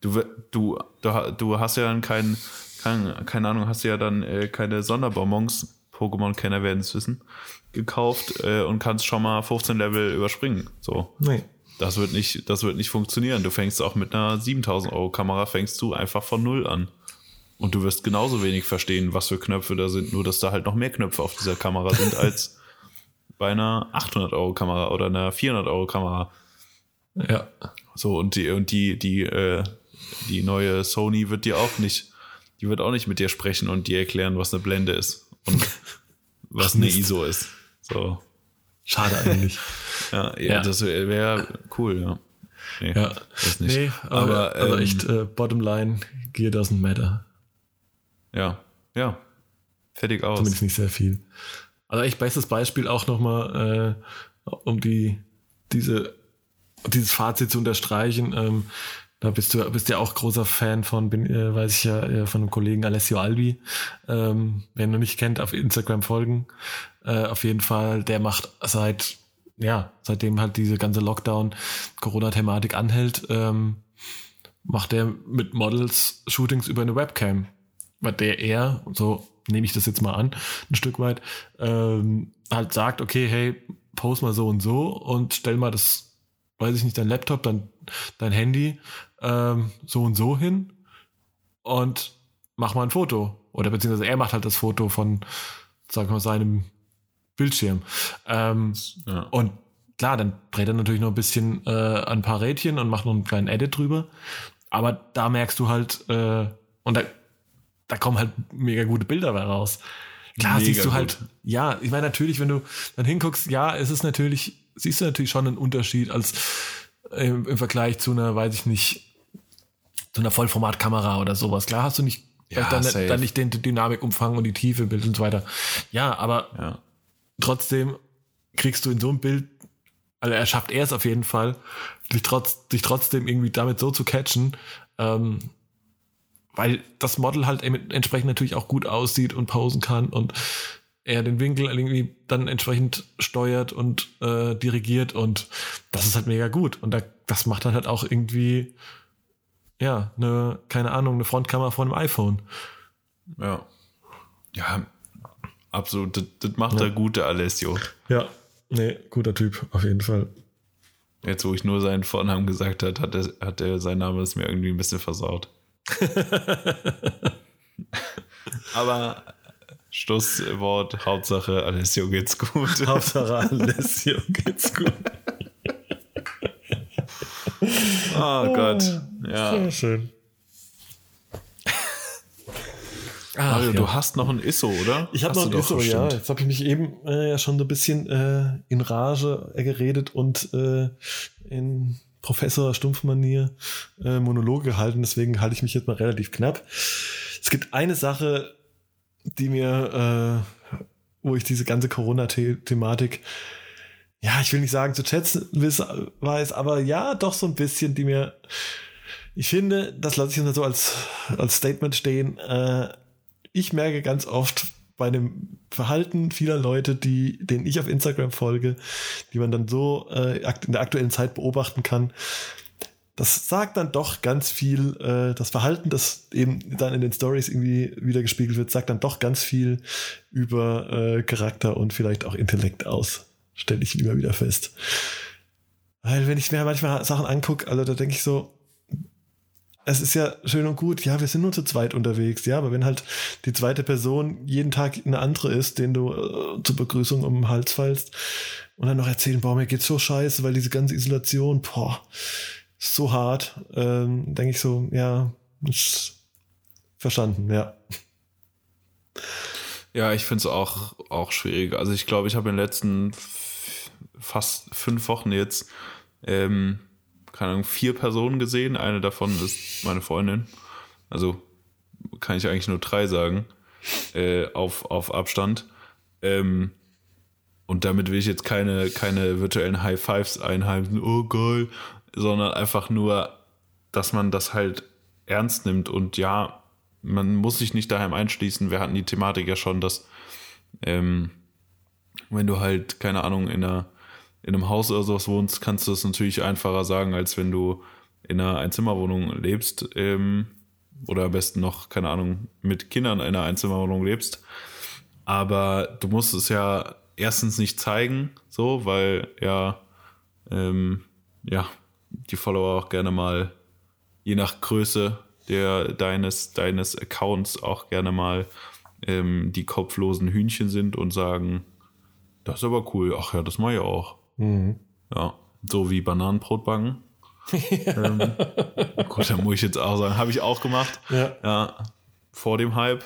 Speaker 1: Du, du, du, du hast ja dann kein, kein, keine Ahnung, hast ja dann äh, keine Sonderbonbons, Pokémon-Kenner werden es wissen, gekauft äh, und kannst schon mal 15 Level überspringen. So.
Speaker 2: Nee.
Speaker 1: Das wird nicht, das wird nicht funktionieren. Du fängst auch mit einer 7000 Euro Kamera, fängst du einfach von Null an. Und du wirst genauso wenig verstehen, was für Knöpfe da sind, nur dass da halt noch mehr Knöpfe auf dieser Kamera sind als bei einer 800 Euro Kamera oder einer 400 Euro Kamera.
Speaker 2: Ja.
Speaker 1: So, und die, und die, die, äh, die neue Sony wird dir auch nicht, die wird auch nicht mit dir sprechen und dir erklären, was eine Blende ist und was eine ISO ist. So.
Speaker 2: Schade eigentlich.
Speaker 1: ja, ja, ja, das wäre wär cool, ja.
Speaker 2: Nee, ja. Nicht. Nee, aber, aber also ähm, echt, äh, bottom line, Gear doesn't matter.
Speaker 1: Ja, ja. Fertig aus.
Speaker 2: Zumindest nicht sehr viel. Also echt bestes Beispiel auch nochmal, äh, um die, diese, dieses Fazit zu unterstreichen. Ähm, da bist du bist ja auch großer Fan von, bin, äh, weiß ich ja, äh, von einem Kollegen Alessio Albi. Ähm, wer ihn noch nicht kennt, auf Instagram folgen. Äh, auf jeden Fall, der macht seit, ja, seitdem halt diese ganze Lockdown-Corona-Thematik anhält, ähm, macht er mit Models Shootings über eine Webcam bei der er, so nehme ich das jetzt mal an, ein Stück weit, ähm, halt sagt, okay, hey, post mal so und so und stell mal das, weiß ich nicht, dein Laptop, dein, dein Handy ähm, so und so hin und mach mal ein Foto. Oder beziehungsweise er macht halt das Foto von, sagen wir mal, seinem Bildschirm. Ähm, ja. Und klar, dann dreht er natürlich noch ein bisschen äh, ein paar Rädchen und macht noch einen kleinen Edit drüber. Aber da merkst du halt, äh, und da da kommen halt mega gute Bilder bei raus. Klar, mega siehst du halt, gut. ja, ich meine, natürlich, wenn du dann hinguckst, ja, es ist natürlich, siehst du natürlich schon einen Unterschied als im, im Vergleich zu einer, weiß ich nicht, zu einer Vollformatkamera oder sowas. Klar hast du nicht, ja, dann, dann, nicht den Dynamikumfang und die Tiefe im Bild und so weiter. Ja, aber ja. trotzdem kriegst du in so einem Bild, also er schafft er es auf jeden Fall, dich, trotz, dich trotzdem irgendwie damit so zu catchen, ähm, weil das Model halt entsprechend natürlich auch gut aussieht und posen kann und er den Winkel irgendwie dann entsprechend steuert und äh, dirigiert und das ist halt mega gut. Und da, das macht dann halt auch irgendwie ja eine keine Ahnung eine Frontkamera von einem iPhone.
Speaker 1: Ja. Ja absolut. Das, das macht ja. der gute Alessio.
Speaker 2: Ja. Nee guter Typ auf jeden Fall.
Speaker 1: Jetzt wo ich nur seinen Vornamen gesagt hat hat er hat er sein Name es mir irgendwie ein bisschen versaut Aber Schlusswort, Hauptsache Alessio geht's gut.
Speaker 2: Hauptsache Alessio geht's gut.
Speaker 1: oh Gott. Ja.
Speaker 2: Sehr schön.
Speaker 1: Mario, ja. du hast noch ein ISO, oder?
Speaker 2: Ich habe noch ein ISO, ja. Jetzt habe ich mich eben äh, ja schon so ein bisschen äh, in Rage geredet und äh, in Professor Stumpfmanier äh, Monologe gehalten. Deswegen halte ich mich jetzt mal relativ knapp. Es gibt eine Sache, die mir, äh, wo ich diese ganze Corona-Thematik, ja, ich will nicht sagen zu schätzen weiß, aber ja, doch so ein bisschen, die mir, ich finde, das lasse ich jetzt mal so als, als Statement stehen, äh, ich merke ganz oft bei dem Verhalten vieler Leute, die, denen ich auf Instagram folge, die man dann so äh, in der aktuellen Zeit beobachten kann, das sagt dann doch ganz viel, äh, das Verhalten, das eben dann in den Stories irgendwie wieder gespiegelt wird, sagt dann doch ganz viel über äh, Charakter und vielleicht auch Intellekt aus, stelle ich immer wieder fest. Weil wenn ich mir manchmal Sachen angucke, also da denke ich so, es ist ja schön und gut, ja, wir sind nur zu zweit unterwegs, ja, aber wenn halt die zweite Person jeden Tag eine andere ist, den du äh, zur Begrüßung um den Hals fallst und dann noch erzählen, boah, mir geht's so scheiße, weil diese ganze Isolation, boah, ist so hart, ähm, denke ich so, ja, verstanden, ja.
Speaker 1: Ja, ich finde es auch, auch schwierig. Also ich glaube, ich habe in den letzten fast fünf Wochen jetzt ähm, keine Ahnung, vier Personen gesehen. Eine davon ist meine Freundin. Also kann ich eigentlich nur drei sagen. Äh, auf, auf Abstand. Ähm, und damit will ich jetzt keine, keine virtuellen High Fives einheimsen, oh geil, sondern einfach nur, dass man das halt ernst nimmt und ja, man muss sich nicht daheim einschließen. Wir hatten die Thematik ja schon, dass ähm, wenn du halt, keine Ahnung, in einer in einem Haus oder sowas wohnst, kannst du das natürlich einfacher sagen, als wenn du in einer Einzimmerwohnung lebst ähm, oder am besten noch, keine Ahnung, mit Kindern in einer Einzimmerwohnung lebst. Aber du musst es ja erstens nicht zeigen, so, weil ja, ähm, ja, die Follower auch gerne mal, je nach Größe der, deines, deines Accounts auch gerne mal ähm, die kopflosen Hühnchen sind und sagen, das ist aber cool, ach ja, das mache ich auch. Mhm. Ja, so wie Bananenbrot backen. ähm, gut, da muss ich jetzt auch sagen, habe ich auch gemacht. Ja. ja vor dem Hype.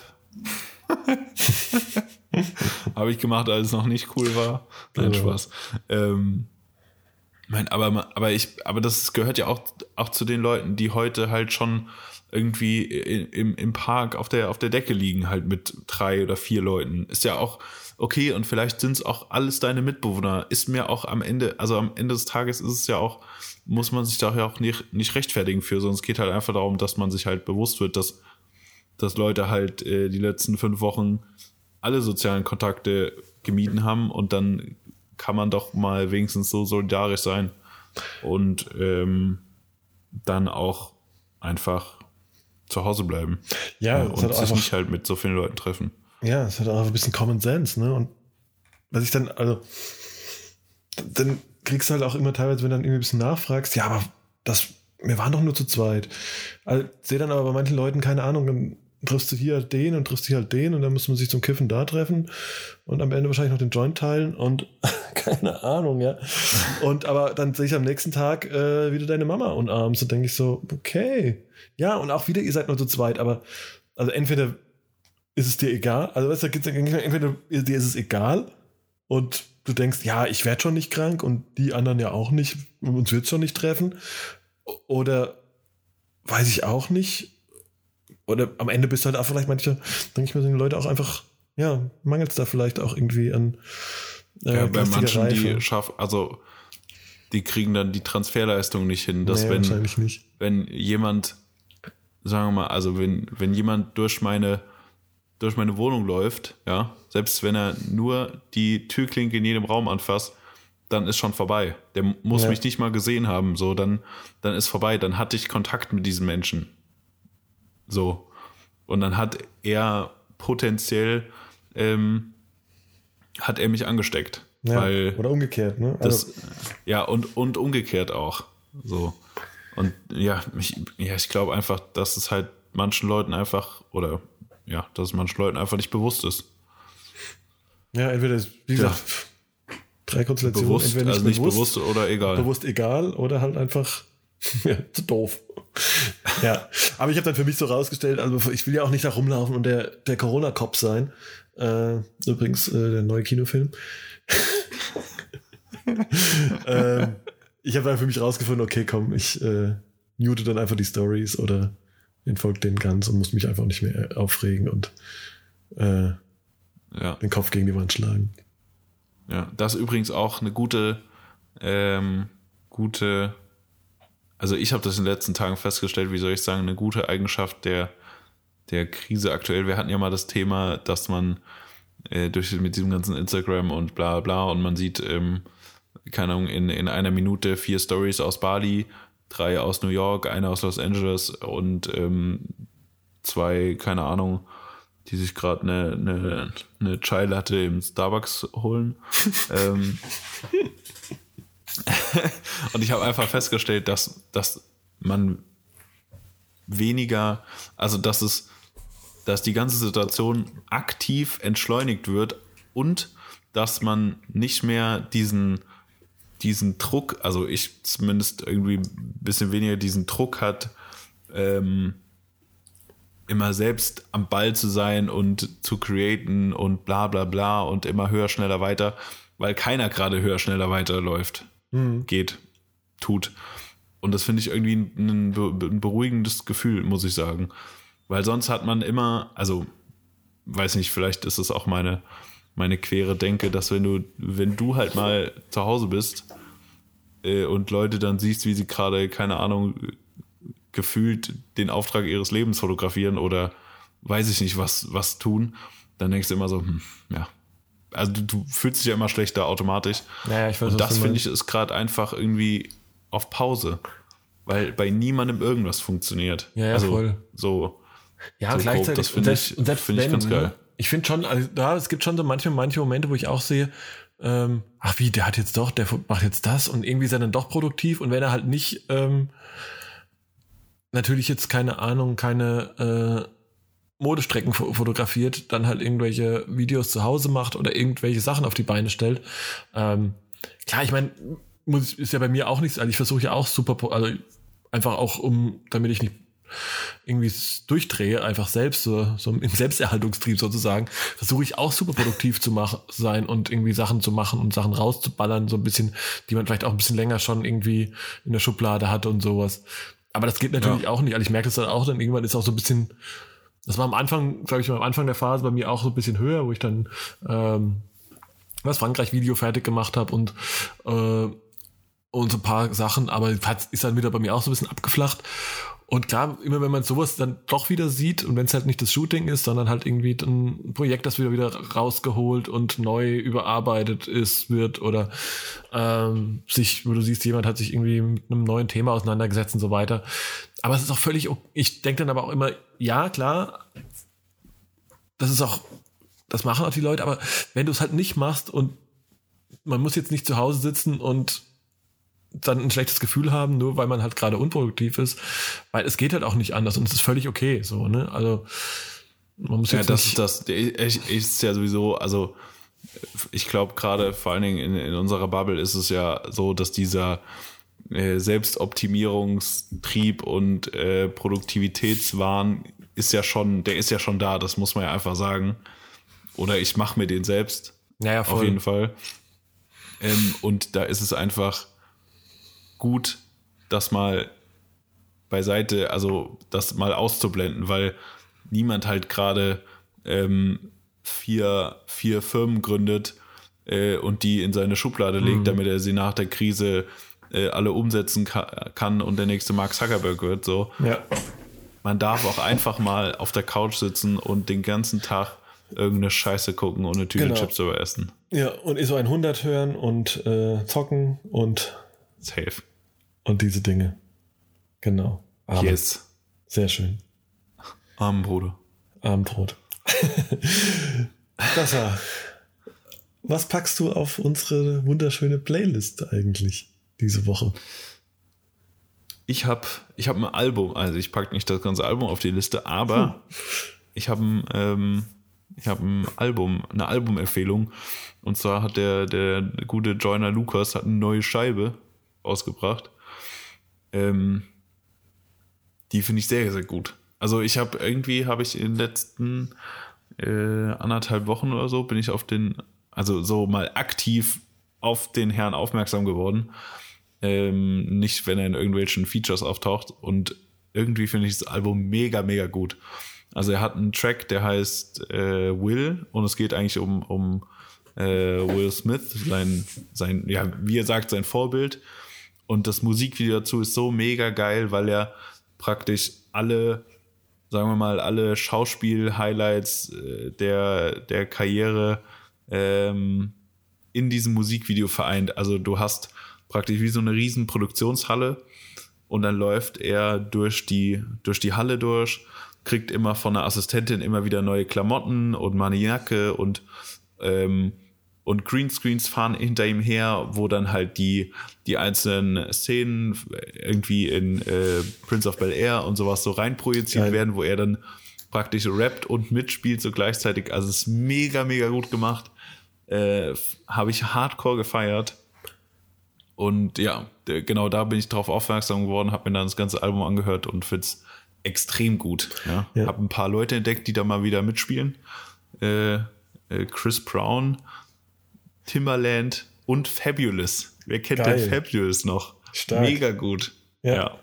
Speaker 1: habe ich gemacht, als es noch nicht cool war. Nein, ja. Spaß. Ähm, mein, aber, aber ich, aber das gehört ja auch, auch zu den Leuten, die heute halt schon irgendwie im, im Park auf der, auf der Decke liegen, halt mit drei oder vier Leuten. Ist ja auch, okay, und vielleicht sind es auch alles deine Mitbewohner. Ist mir auch am Ende, also am Ende des Tages ist es ja auch, muss man sich da ja auch nicht, nicht rechtfertigen für, sondern es geht halt einfach darum, dass man sich halt bewusst wird, dass, dass Leute halt äh, die letzten fünf Wochen alle sozialen Kontakte gemieden haben und dann kann man doch mal wenigstens so solidarisch sein und ähm, dann auch einfach zu Hause bleiben. Ja, und sich nicht halt mit so vielen Leuten treffen.
Speaker 2: Ja, es hat auch ein bisschen Common Sense, ne? Und was ich dann, also, dann kriegst du halt auch immer teilweise, wenn du dann irgendwie ein bisschen nachfragst, ja, aber das, wir waren doch nur zu zweit. Also, sehe dann aber bei manchen Leuten, keine Ahnung, dann triffst du hier halt den und triffst hier halt den und dann muss man sich zum Kiffen da treffen und am Ende wahrscheinlich noch den Joint teilen und keine Ahnung, ja. Und aber dann sehe ich am nächsten Tag äh, wieder deine Mama und abends und denke ich so, okay. Ja, und auch wieder, ihr seid nur zu zweit, aber also entweder ist es dir egal. Also weißt du, entweder dir ist es egal und du denkst, ja, ich werde schon nicht krank und die anderen ja auch nicht, uns wird schon nicht treffen. Oder weiß ich auch nicht. Oder am Ende bist du halt auch vielleicht manche, denke ich mir, sind die Leute auch einfach, ja, mangelt es da vielleicht auch irgendwie an.
Speaker 1: Äh, ja, bei manchen, Reife. die schaffen, also die kriegen dann die Transferleistung nicht hin. Dass nee, wenn, wahrscheinlich nicht. wenn jemand, sagen wir mal, also wenn, wenn jemand durch meine durch meine Wohnung läuft, ja, selbst wenn er nur die Türklinke in jedem Raum anfasst, dann ist schon vorbei. Der muss ja. mich nicht mal gesehen haben, so, dann, dann ist vorbei. Dann hatte ich Kontakt mit diesem Menschen. So. Und dann hat er potenziell, ähm, hat er mich angesteckt. Ja, weil
Speaker 2: oder umgekehrt, ne?
Speaker 1: Also das, ja, und, und umgekehrt auch. So. Und ja, ich, ja, ich glaube einfach, dass es halt manchen Leuten einfach, oder ja, dass manchen Leuten einfach nicht bewusst ist.
Speaker 2: Ja, entweder, wie gesagt, drei Konstellationen,
Speaker 1: Bewusst,
Speaker 2: entweder
Speaker 1: also nicht bewusst oder egal.
Speaker 2: bewusst egal oder halt einfach ja, zu doof. ja, aber ich habe dann für mich so rausgestellt, also ich will ja auch nicht da rumlaufen und der, der Corona-Cop sein. Äh, übrigens äh, der neue Kinofilm. ähm, ich habe dann für mich rausgefunden, okay, komm, ich äh, mute dann einfach die Stories oder entfolge denen ganz und muss mich einfach nicht mehr aufregen und äh,
Speaker 1: Ja.
Speaker 2: den Kopf gegen die Wand schlagen.
Speaker 1: Ja, das ist übrigens auch eine gute, ähm, gute, also ich habe das in den letzten Tagen festgestellt, wie soll ich sagen, eine gute Eigenschaft der, der Krise aktuell. Wir hatten ja mal das Thema, dass man äh, durch mit diesem ganzen Instagram und bla bla und man sieht, ähm, keine Ahnung, in, in einer Minute vier Stories aus Bali, drei aus New York, eine aus Los Angeles und ähm, zwei, keine Ahnung, die sich gerade eine, eine, eine Chai Latte im Starbucks holen. ähm, und ich habe einfach festgestellt, dass, dass man weniger, also dass es, dass die ganze Situation aktiv entschleunigt wird und dass man nicht mehr diesen, diesen Druck, also ich zumindest irgendwie ein bisschen weniger diesen Druck hat, ähm, immer selbst am Ball zu sein und zu createn und bla bla bla und immer höher, schneller, weiter, weil keiner gerade höher, schneller, weiter läuft, geht, tut. Und das finde ich irgendwie ein, ein beruhigendes Gefühl, muss ich sagen. Weil sonst hat man immer, also weiß nicht, vielleicht ist es auch meine, meine quere Denke, dass wenn du, wenn du halt mal zu Hause bist äh, und Leute dann siehst, wie sie gerade, keine Ahnung, gefühlt den Auftrag ihres Lebens fotografieren oder weiß ich nicht, was, was tun, dann denkst du immer so, hm, ja. Also du, du fühlst dich ja immer schlechter automatisch.
Speaker 2: Naja, ich weiß,
Speaker 1: Und das finde ich ist gerade einfach irgendwie auf Pause. Weil bei niemandem irgendwas funktioniert.
Speaker 2: Ja, ja,
Speaker 1: also
Speaker 2: voll.
Speaker 1: so.
Speaker 2: Ja,
Speaker 1: So
Speaker 2: gleichzeitig.
Speaker 1: grob, das finde ich-
Speaker 2: selbst
Speaker 1: finde ich
Speaker 2: wenn,
Speaker 1: ganz geil.
Speaker 2: Ich finde schon, also da, es gibt schon so manche, manche Momente, wo ich auch sehe, ähm, ach wie, der hat jetzt doch, der macht jetzt das und irgendwie ist er dann doch produktiv und wenn er halt nicht, ähm, natürlich jetzt keine Ahnung, keine äh, Modestrecken fo- fotografiert, dann halt irgendwelche Videos zu Hause macht oder irgendwelche Sachen auf die Beine stellt. Ähm, klar, ich meine, ist ja bei mir auch nichts, also ich versuche ja auch super, also einfach auch um, damit ich nicht irgendwie durchdrehe, einfach selbst, so, so im Selbsterhaltungstrieb sozusagen, versuche ich auch super produktiv zu machen, sein und irgendwie Sachen zu machen und Sachen rauszuballern, so ein bisschen, die man vielleicht auch ein bisschen länger schon irgendwie in der Schublade hatte und sowas. Aber das geht natürlich
Speaker 1: Ja.
Speaker 2: auch nicht. Also ich merke das dann auch, dann irgendwann ist auch so ein bisschen, das war am Anfang, glaube ich, am Anfang der Phase bei mir auch so ein bisschen höher, wo ich dann ähm, das Frankreich-Video fertig gemacht habe und äh, und so ein paar Sachen, aber hat- ist dann wieder bei mir auch so ein bisschen abgeflacht. Und klar, immer wenn man sowas dann doch wieder sieht und wenn es halt nicht das Shooting ist, sondern halt irgendwie ein Projekt, das wieder wieder rausgeholt und neu überarbeitet ist, wird oder ähm, sich, wo du siehst, jemand hat sich irgendwie mit einem neuen Thema auseinandergesetzt und so weiter. Aber es ist auch völlig, ok- ich denke dann aber auch immer, ja, klar, das ist auch, das machen auch die Leute, aber wenn du es halt nicht machst und man muss jetzt nicht zu Hause sitzen und dann ein schlechtes Gefühl haben, nur weil man halt gerade unproduktiv ist, weil es geht halt auch nicht anders und es ist völlig okay, so, ne? Also man muss
Speaker 1: Ja,
Speaker 2: jetzt
Speaker 1: das das. Ich, ich ist ja sowieso, also ich glaube gerade vor allen Dingen in, in unserer Bubble ist es ja so, dass dieser äh, Selbstoptimierungstrieb und äh, Produktivitätswahn ist ja schon, der ist ja schon da, das muss man ja einfach sagen. Oder ich mache mir den selbst.
Speaker 2: naja,
Speaker 1: Auf jeden Fall. Ähm, und da ist es einfach gut, das mal beiseite, also das mal auszublenden, weil niemand halt gerade ähm, vier, vier Firmen gründet äh, und die in seine Schublade legt, damit er sie nach der Krise äh, alle umsetzen ka kann und der nächste Mark Zuckerberg wird. So.
Speaker 2: Ja.
Speaker 1: Man darf auch einfach mal auf der Couch sitzen und den ganzen Tag irgendeine Scheiße gucken und eine Tüte
Speaker 2: Genau.
Speaker 1: Chips über essen.
Speaker 2: Ja, und ISO 100 hören und äh, zocken und,
Speaker 1: Safe.
Speaker 2: und diese Dinge. Genau. Abend.
Speaker 1: Yes.
Speaker 2: Sehr schön.
Speaker 1: Armen Bruder.
Speaker 2: Das war. Was packst du auf unsere wunderschöne Playlist eigentlich diese Woche?
Speaker 1: Ich habe ich hab ein Album, also ich packe nicht das ganze Album auf die Liste, aber ich habe ein, ähm, ich habe ein Album, eine Albumempfehlung. Und zwar hat der, der gute Joyner Lukas hat eine neue Scheibe ausgebracht. Ähm, die finde ich sehr, sehr gut. Also ich habe irgendwie, habe ich in den letzten äh, anderthalb Wochen oder so, bin ich auf den, also so mal aktiv auf den Herrn aufmerksam geworden. Ähm, nicht, wenn er in irgendwelchen Features auftaucht. Und irgendwie finde ich das Album mega, mega gut. Also er hat einen Track, der heißt äh, Will und es geht eigentlich um, um äh, Will Smith, sein, sein, ja, wie er sagt, sein Vorbild. Und das Musikvideo dazu ist so mega geil, weil er praktisch alle, sagen wir mal, alle Schauspiel-Highlights äh, der, der Karriere ähm, in diesem Musikvideo vereint. Also du hast praktisch wie so eine riesen Produktionshalle und dann läuft er durch die, durch die Halle durch, kriegt immer von der Assistentin immer wieder neue Klamotten und mal eine Jacke und ähm, und Greenscreens fahren hinter ihm her, wo dann halt die, die einzelnen Szenen irgendwie in äh, Prince of Bel Air und sowas so reinprojiziert Geil. werden, wo er dann praktisch rappt und mitspielt so gleichzeitig. Also es ist mega, mega gut gemacht. Äh, Habe ich hardcore gefeiert. Und ja, genau da bin ich drauf aufmerksam geworden, habe mir dann das ganze Album angehört und finde es extrem gut. Ja. ja. Habe ein paar Leute entdeckt, die da mal wieder mitspielen. Äh, äh Chris Brown, Timberland und Fabulous. Wer kennt Geil. denn Fabulous noch? Stark. Mega gut.
Speaker 2: Ja. ja.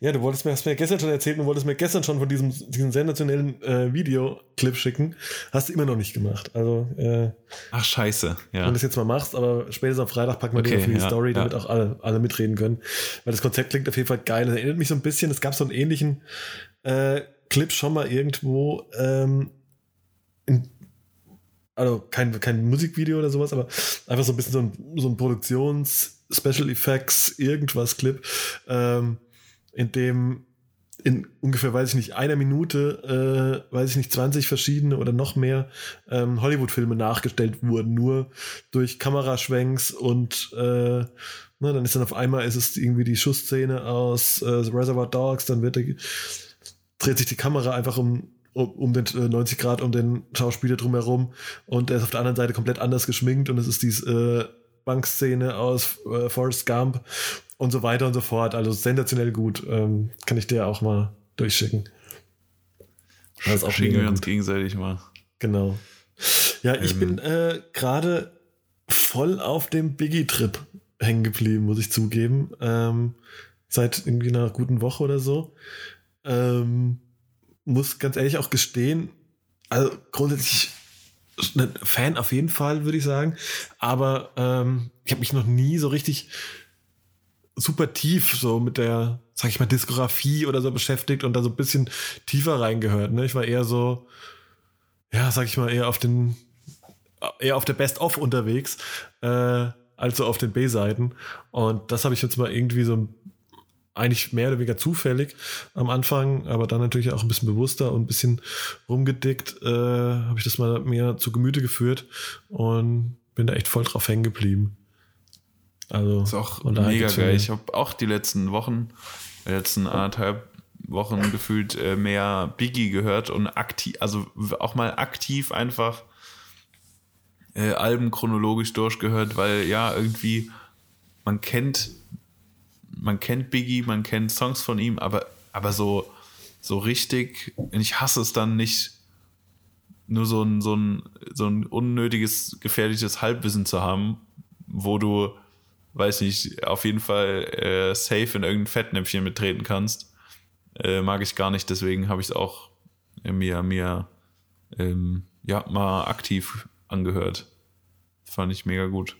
Speaker 2: ja. du wolltest mir, hast mir gestern schon erzählt und wolltest mir gestern schon von diesem, diesem sensationellen äh, Videoclip schicken. Hast du immer noch nicht gemacht. Also, äh,
Speaker 1: Ach, scheiße.
Speaker 2: Ja. Wenn du das jetzt mal machst, aber spätestens am Freitag packen wir okay, den für die ja, Story, damit auch alle, alle mitreden können. Weil das Konzept klingt auf jeden Fall geil. Das erinnert mich so ein bisschen, es gab so einen ähnlichen äh, Clip schon mal irgendwo ähm, in also kein, kein Musikvideo oder sowas, aber einfach so ein bisschen so ein, so ein Produktions-, Special Effects, irgendwas Clip, ähm, in dem in ungefähr, weiß ich nicht, einer Minute, äh, weiß ich nicht, 20 verschiedene oder noch mehr ähm, Hollywood-Filme nachgestellt wurden, nur durch Kameraschwenks und äh, ne, dann ist dann auf einmal ist es irgendwie die Schussszene aus äh, Reservoir Dogs, dann wird der, dreht sich die Kamera einfach um um, um den 90 äh, Grad um den Schauspieler drumherum und er ist auf der anderen Seite komplett anders geschminkt und es ist diese äh, Bankszene aus äh, Forrest Gump und so weiter und so fort. Also sensationell gut. Ähm, kann ich dir auch mal durchschicken.
Speaker 1: Das auch Schicken wir uns gegenseitig mal.
Speaker 2: Genau. Ja, ich ähm. bin äh, gerade voll auf dem Biggie-Trip hängen geblieben, muss ich zugeben. Ähm, seit irgendwie einer guten Woche oder so. Ähm, muss ganz ehrlich auch gestehen, also grundsätzlich ein Fan auf jeden Fall, würde ich sagen. Aber ähm, ich habe mich noch nie so richtig super tief so mit der, sag ich mal, Diskografie oder so beschäftigt und da so ein bisschen tiefer reingehört. Ne? Ich war eher so, ja, sag ich mal, eher auf den, eher auf der Best-of unterwegs, äh, als so auf den B-Seiten. Und das habe ich jetzt mal irgendwie so ein eigentlich mehr oder weniger zufällig am Anfang, aber dann natürlich auch ein bisschen bewusster und ein bisschen rumgedickt, äh, habe ich das mal mehr zu Gemüte geführt und bin da echt voll drauf hängen geblieben.
Speaker 1: Also ist auch mega geil. Ich habe auch die letzten Wochen, die letzten anderthalb Wochen gefühlt äh, mehr Biggie gehört und aktiv, also auch mal aktiv einfach äh, Alben chronologisch durchgehört, weil ja irgendwie man kennt man kennt Biggie, man kennt Songs von ihm, aber, aber so, so richtig, ich hasse es dann nicht, nur so ein, so ein, so ein unnötiges, gefährliches Halbwissen zu haben, wo du, weiß nicht, auf jeden Fall äh, safe in irgendein Fettnäpfchen mittreten kannst. Äh, mag ich gar nicht, deswegen habe ich es auch mir, mir ähm, ja, mal aktiv angehört. Fand ich mega gut.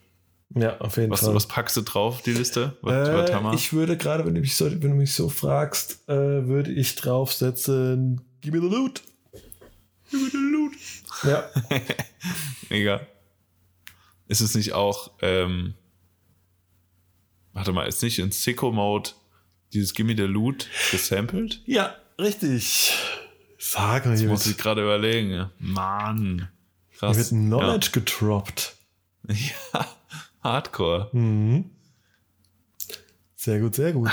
Speaker 2: Ja, auf jeden
Speaker 1: was,
Speaker 2: Fall.
Speaker 1: Was packst du drauf, die Liste?
Speaker 2: Was, äh, ich würde gerade, wenn du mich so, wenn du mich so fragst, äh, würde ich draufsetzen, give me the loot.
Speaker 1: Give me the loot.
Speaker 2: Ja.
Speaker 1: Mega. Ist es nicht auch, ähm, warte mal, ist nicht in Sicko-Mode dieses Gimme the Loot gesampelt?
Speaker 2: Ja, richtig. Sag
Speaker 1: mal, Das muss ich gerade überlegen. Mann.
Speaker 2: Krass. Hier wird Knowledge ja. gedroppt.
Speaker 1: Ja. Hardcore.
Speaker 2: Mhm. Sehr gut, sehr gut.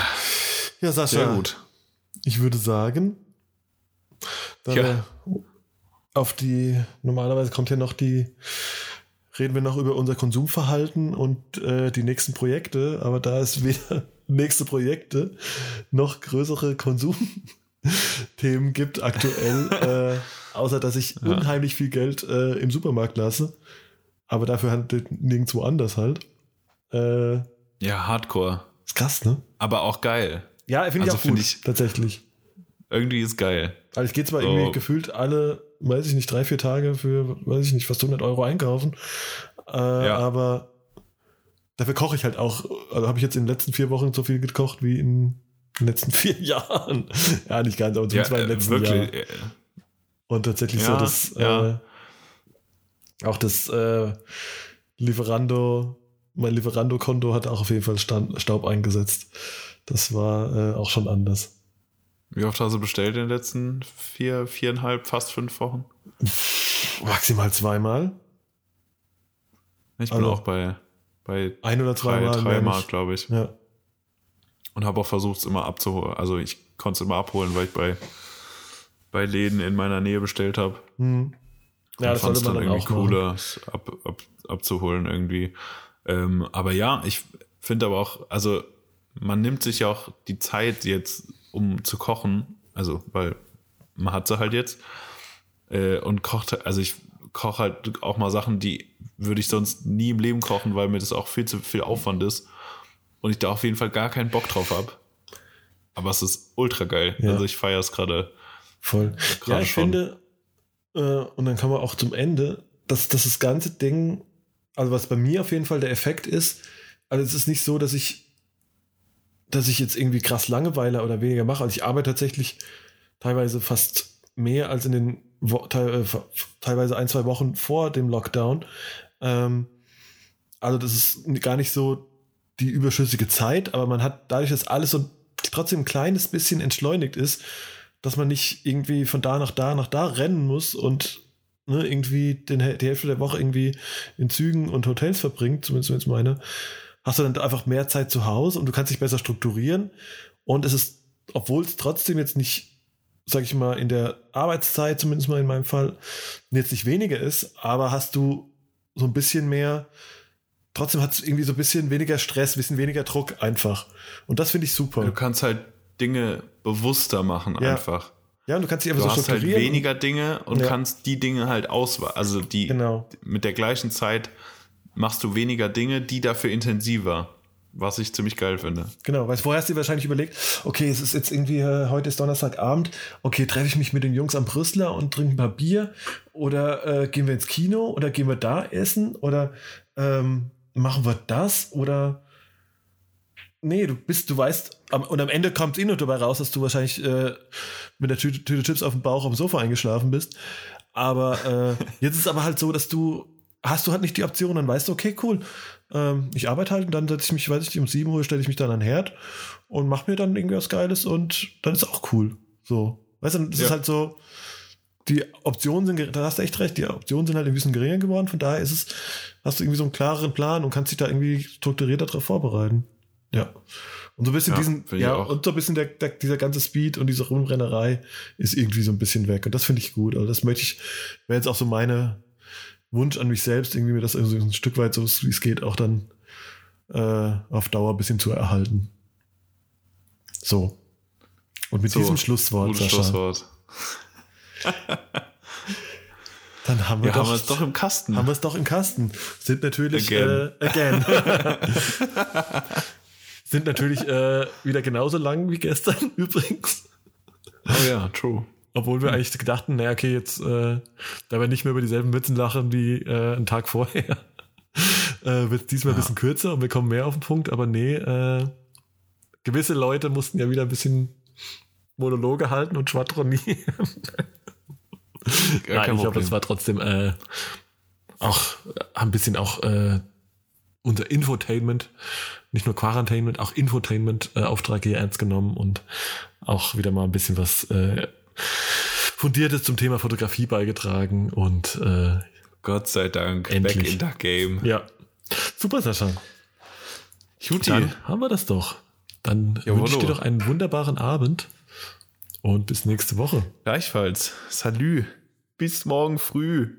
Speaker 2: Ja, Sascha. Sehr gut. Ich würde sagen,
Speaker 1: ja.
Speaker 2: auf die, normalerweise kommt ja noch die, reden wir noch über unser Konsumverhalten und äh, die nächsten Projekte, aber da es weder nächste Projekte noch größere Konsumthemen gibt aktuell, äh, außer dass ich ja. unheimlich viel Geld äh, im Supermarkt lasse, aber dafür handelt nirgendwo anders halt.
Speaker 1: Äh, ja, Hardcore.
Speaker 2: Ist krass, ne?
Speaker 1: Aber auch geil.
Speaker 2: Ja, finde also ich auch gut, ich, tatsächlich.
Speaker 1: Irgendwie ist geil.
Speaker 2: Also ich gehe zwar so. irgendwie gefühlt alle, weiß ich nicht, drei, vier Tage für, weiß ich nicht, fast 100 Euro einkaufen, äh, ja. aber dafür koche ich halt auch, also habe ich jetzt in den letzten vier Wochen so viel gekocht wie in den letzten vier Jahren. ja, nicht ganz, aber zumindest ja, im letzten wirklich, Jahr. Und tatsächlich ja, so das, ja. äh, auch das äh, Lieferando, mein Lieferando-Konto hat auch auf jeden Fall Staub eingesetzt. Das war äh, auch schon anders.
Speaker 1: Wie oft hast du bestellt in den letzten vier, viereinhalb, fast fünf Wochen?
Speaker 2: Maximal zweimal.
Speaker 1: Ich bin also, auch bei, bei
Speaker 2: ein oder zweimal.
Speaker 1: Drei, dreimal, glaube ich.
Speaker 2: Ja.
Speaker 1: Und habe auch versucht, es immer abzuholen. Also ich konnte es immer abholen, weil ich bei, bei Läden in meiner Nähe bestellt habe.
Speaker 2: Hm. Ja, das sollte man dann
Speaker 1: irgendwie cooler, ab, ab, abzuholen irgendwie. Ähm, aber ja, ich finde aber auch, also man nimmt sich ja auch die Zeit jetzt, um zu kochen, also weil man hat sie halt jetzt äh, und kocht, also ich koche halt auch mal Sachen, die würde ich sonst nie im Leben kochen, weil mir das auch viel zu viel Aufwand ist und ich da auf jeden Fall gar keinen Bock drauf habe. Aber es ist ultra geil. Ja. Also ich feiere es gerade.
Speaker 2: Voll. Ja, ich schon. finde, und dann kann man auch zum Ende, dass, dass das ganze Ding, also was bei mir auf jeden Fall der Effekt ist, also es ist nicht so, dass ich dass ich jetzt irgendwie krass Langeweile oder weniger mache. Also ich arbeite tatsächlich teilweise fast mehr als in den äh, teilweise ein, zwei Wochen vor dem Lockdown. Ähm, also das ist gar nicht so die überschüssige Zeit, aber man hat dadurch, dass alles so trotzdem ein kleines bisschen entschleunigt ist, dass man nicht irgendwie von da nach da nach da rennen muss und ne, irgendwie den, die Hälfte der Woche irgendwie in Zügen und Hotels verbringt, zumindest jetzt meine, hast du dann einfach mehr Zeit zu Hause und du kannst dich besser strukturieren. Und es ist, obwohl es trotzdem jetzt nicht, sag ich mal, in der Arbeitszeit, zumindest mal in meinem Fall, jetzt nicht weniger ist, aber hast du so ein bisschen mehr, trotzdem hat es irgendwie so ein bisschen weniger Stress, ein bisschen weniger Druck einfach. Und das finde ich super.
Speaker 1: Du kannst halt Dinge bewusster machen
Speaker 2: ja.
Speaker 1: einfach.
Speaker 2: Ja, und du kannst dich einfach
Speaker 1: du
Speaker 2: so
Speaker 1: hast halt weniger Dinge und ja. kannst die Dinge halt auswählen. Also die
Speaker 2: genau.
Speaker 1: mit der gleichen Zeit machst du weniger Dinge, die dafür intensiver. Was ich ziemlich geil finde.
Speaker 2: Genau, weil vorher hast du dir wahrscheinlich überlegt, okay, es ist jetzt irgendwie, äh, heute ist Donnerstagabend, okay, treffe ich mich mit den Jungs am Brüsseler und trinke ein paar Bier oder äh, gehen wir ins Kino oder gehen wir da essen oder ähm, machen wir das oder nee, du bist, du weißt, am, und am Ende kommt es eh nur dabei raus, dass du wahrscheinlich äh, mit der Tüte, Tüte Chips auf dem Bauch am Sofa eingeschlafen bist. Aber äh, jetzt ist es aber halt so, dass du hast du halt nicht die Option, dann weißt du, okay, cool, ähm, ich arbeite halt und dann setze ich mich, weiß ich nicht, um 7 Uhr stelle ich mich dann an den Herd und mache mir dann irgendwie was Geiles und dann ist auch cool. So. Weißt du, es ja. ist halt so, die Optionen sind, da hast du echt recht, die Optionen sind halt ein bisschen geringer geworden, von daher ist es, hast du irgendwie so einen klareren Plan und kannst dich da irgendwie strukturierter darauf vorbereiten. Ja. Und so ein bisschen ja, diesen, ja, und so ein bisschen der, der, dieser ganze Speed und diese Rumrennerei ist irgendwie so ein bisschen weg. Und das finde ich gut. Also das möchte ich, wäre jetzt auch so meine, Wunsch an mich selbst, irgendwie mir das also ein Stück weit so wie es geht auch dann äh, auf Dauer ein bisschen zu erhalten. So. Und mit so, diesem Schlusswort,
Speaker 1: Sascha, Schlusswort.
Speaker 2: dann haben wir,
Speaker 1: ja, doch, haben wir es doch im Kasten.
Speaker 2: Haben wir es doch im Kasten. Sind natürlich again. Äh, again. sind natürlich äh, wieder genauso lang wie gestern übrigens.
Speaker 1: Oh ja, true.
Speaker 2: Obwohl wir eigentlich gedachten, naja, okay, jetzt, äh, da wir nicht mehr über dieselben Witzen lachen wie äh, einen Tag vorher, äh, wird es diesmal ja. ein bisschen kürzer und wir kommen mehr auf den Punkt. Aber nee, äh, gewisse Leute mussten ja wieder ein bisschen Monologe halten und schwadronieren. Nein, ich glaube, es war trotzdem äh, auch ein bisschen auch äh, unser Infotainment, nicht nur Quarantainment, auch Infotainment-Auftrag äh, hier ernst genommen und auch wieder mal ein bisschen was äh, Fundiertes zum Thema Fotografie beigetragen und äh,
Speaker 1: Gott sei Dank,
Speaker 2: endlich.
Speaker 1: back in the game.
Speaker 2: Ja. Super, Sascha.
Speaker 1: Juti.
Speaker 2: Dann haben wir das doch. Dann Jawollo. wünsche ich dir doch einen wunderbaren Abend und bis nächste Woche.
Speaker 1: Gleichfalls. Salü. Bis morgen früh.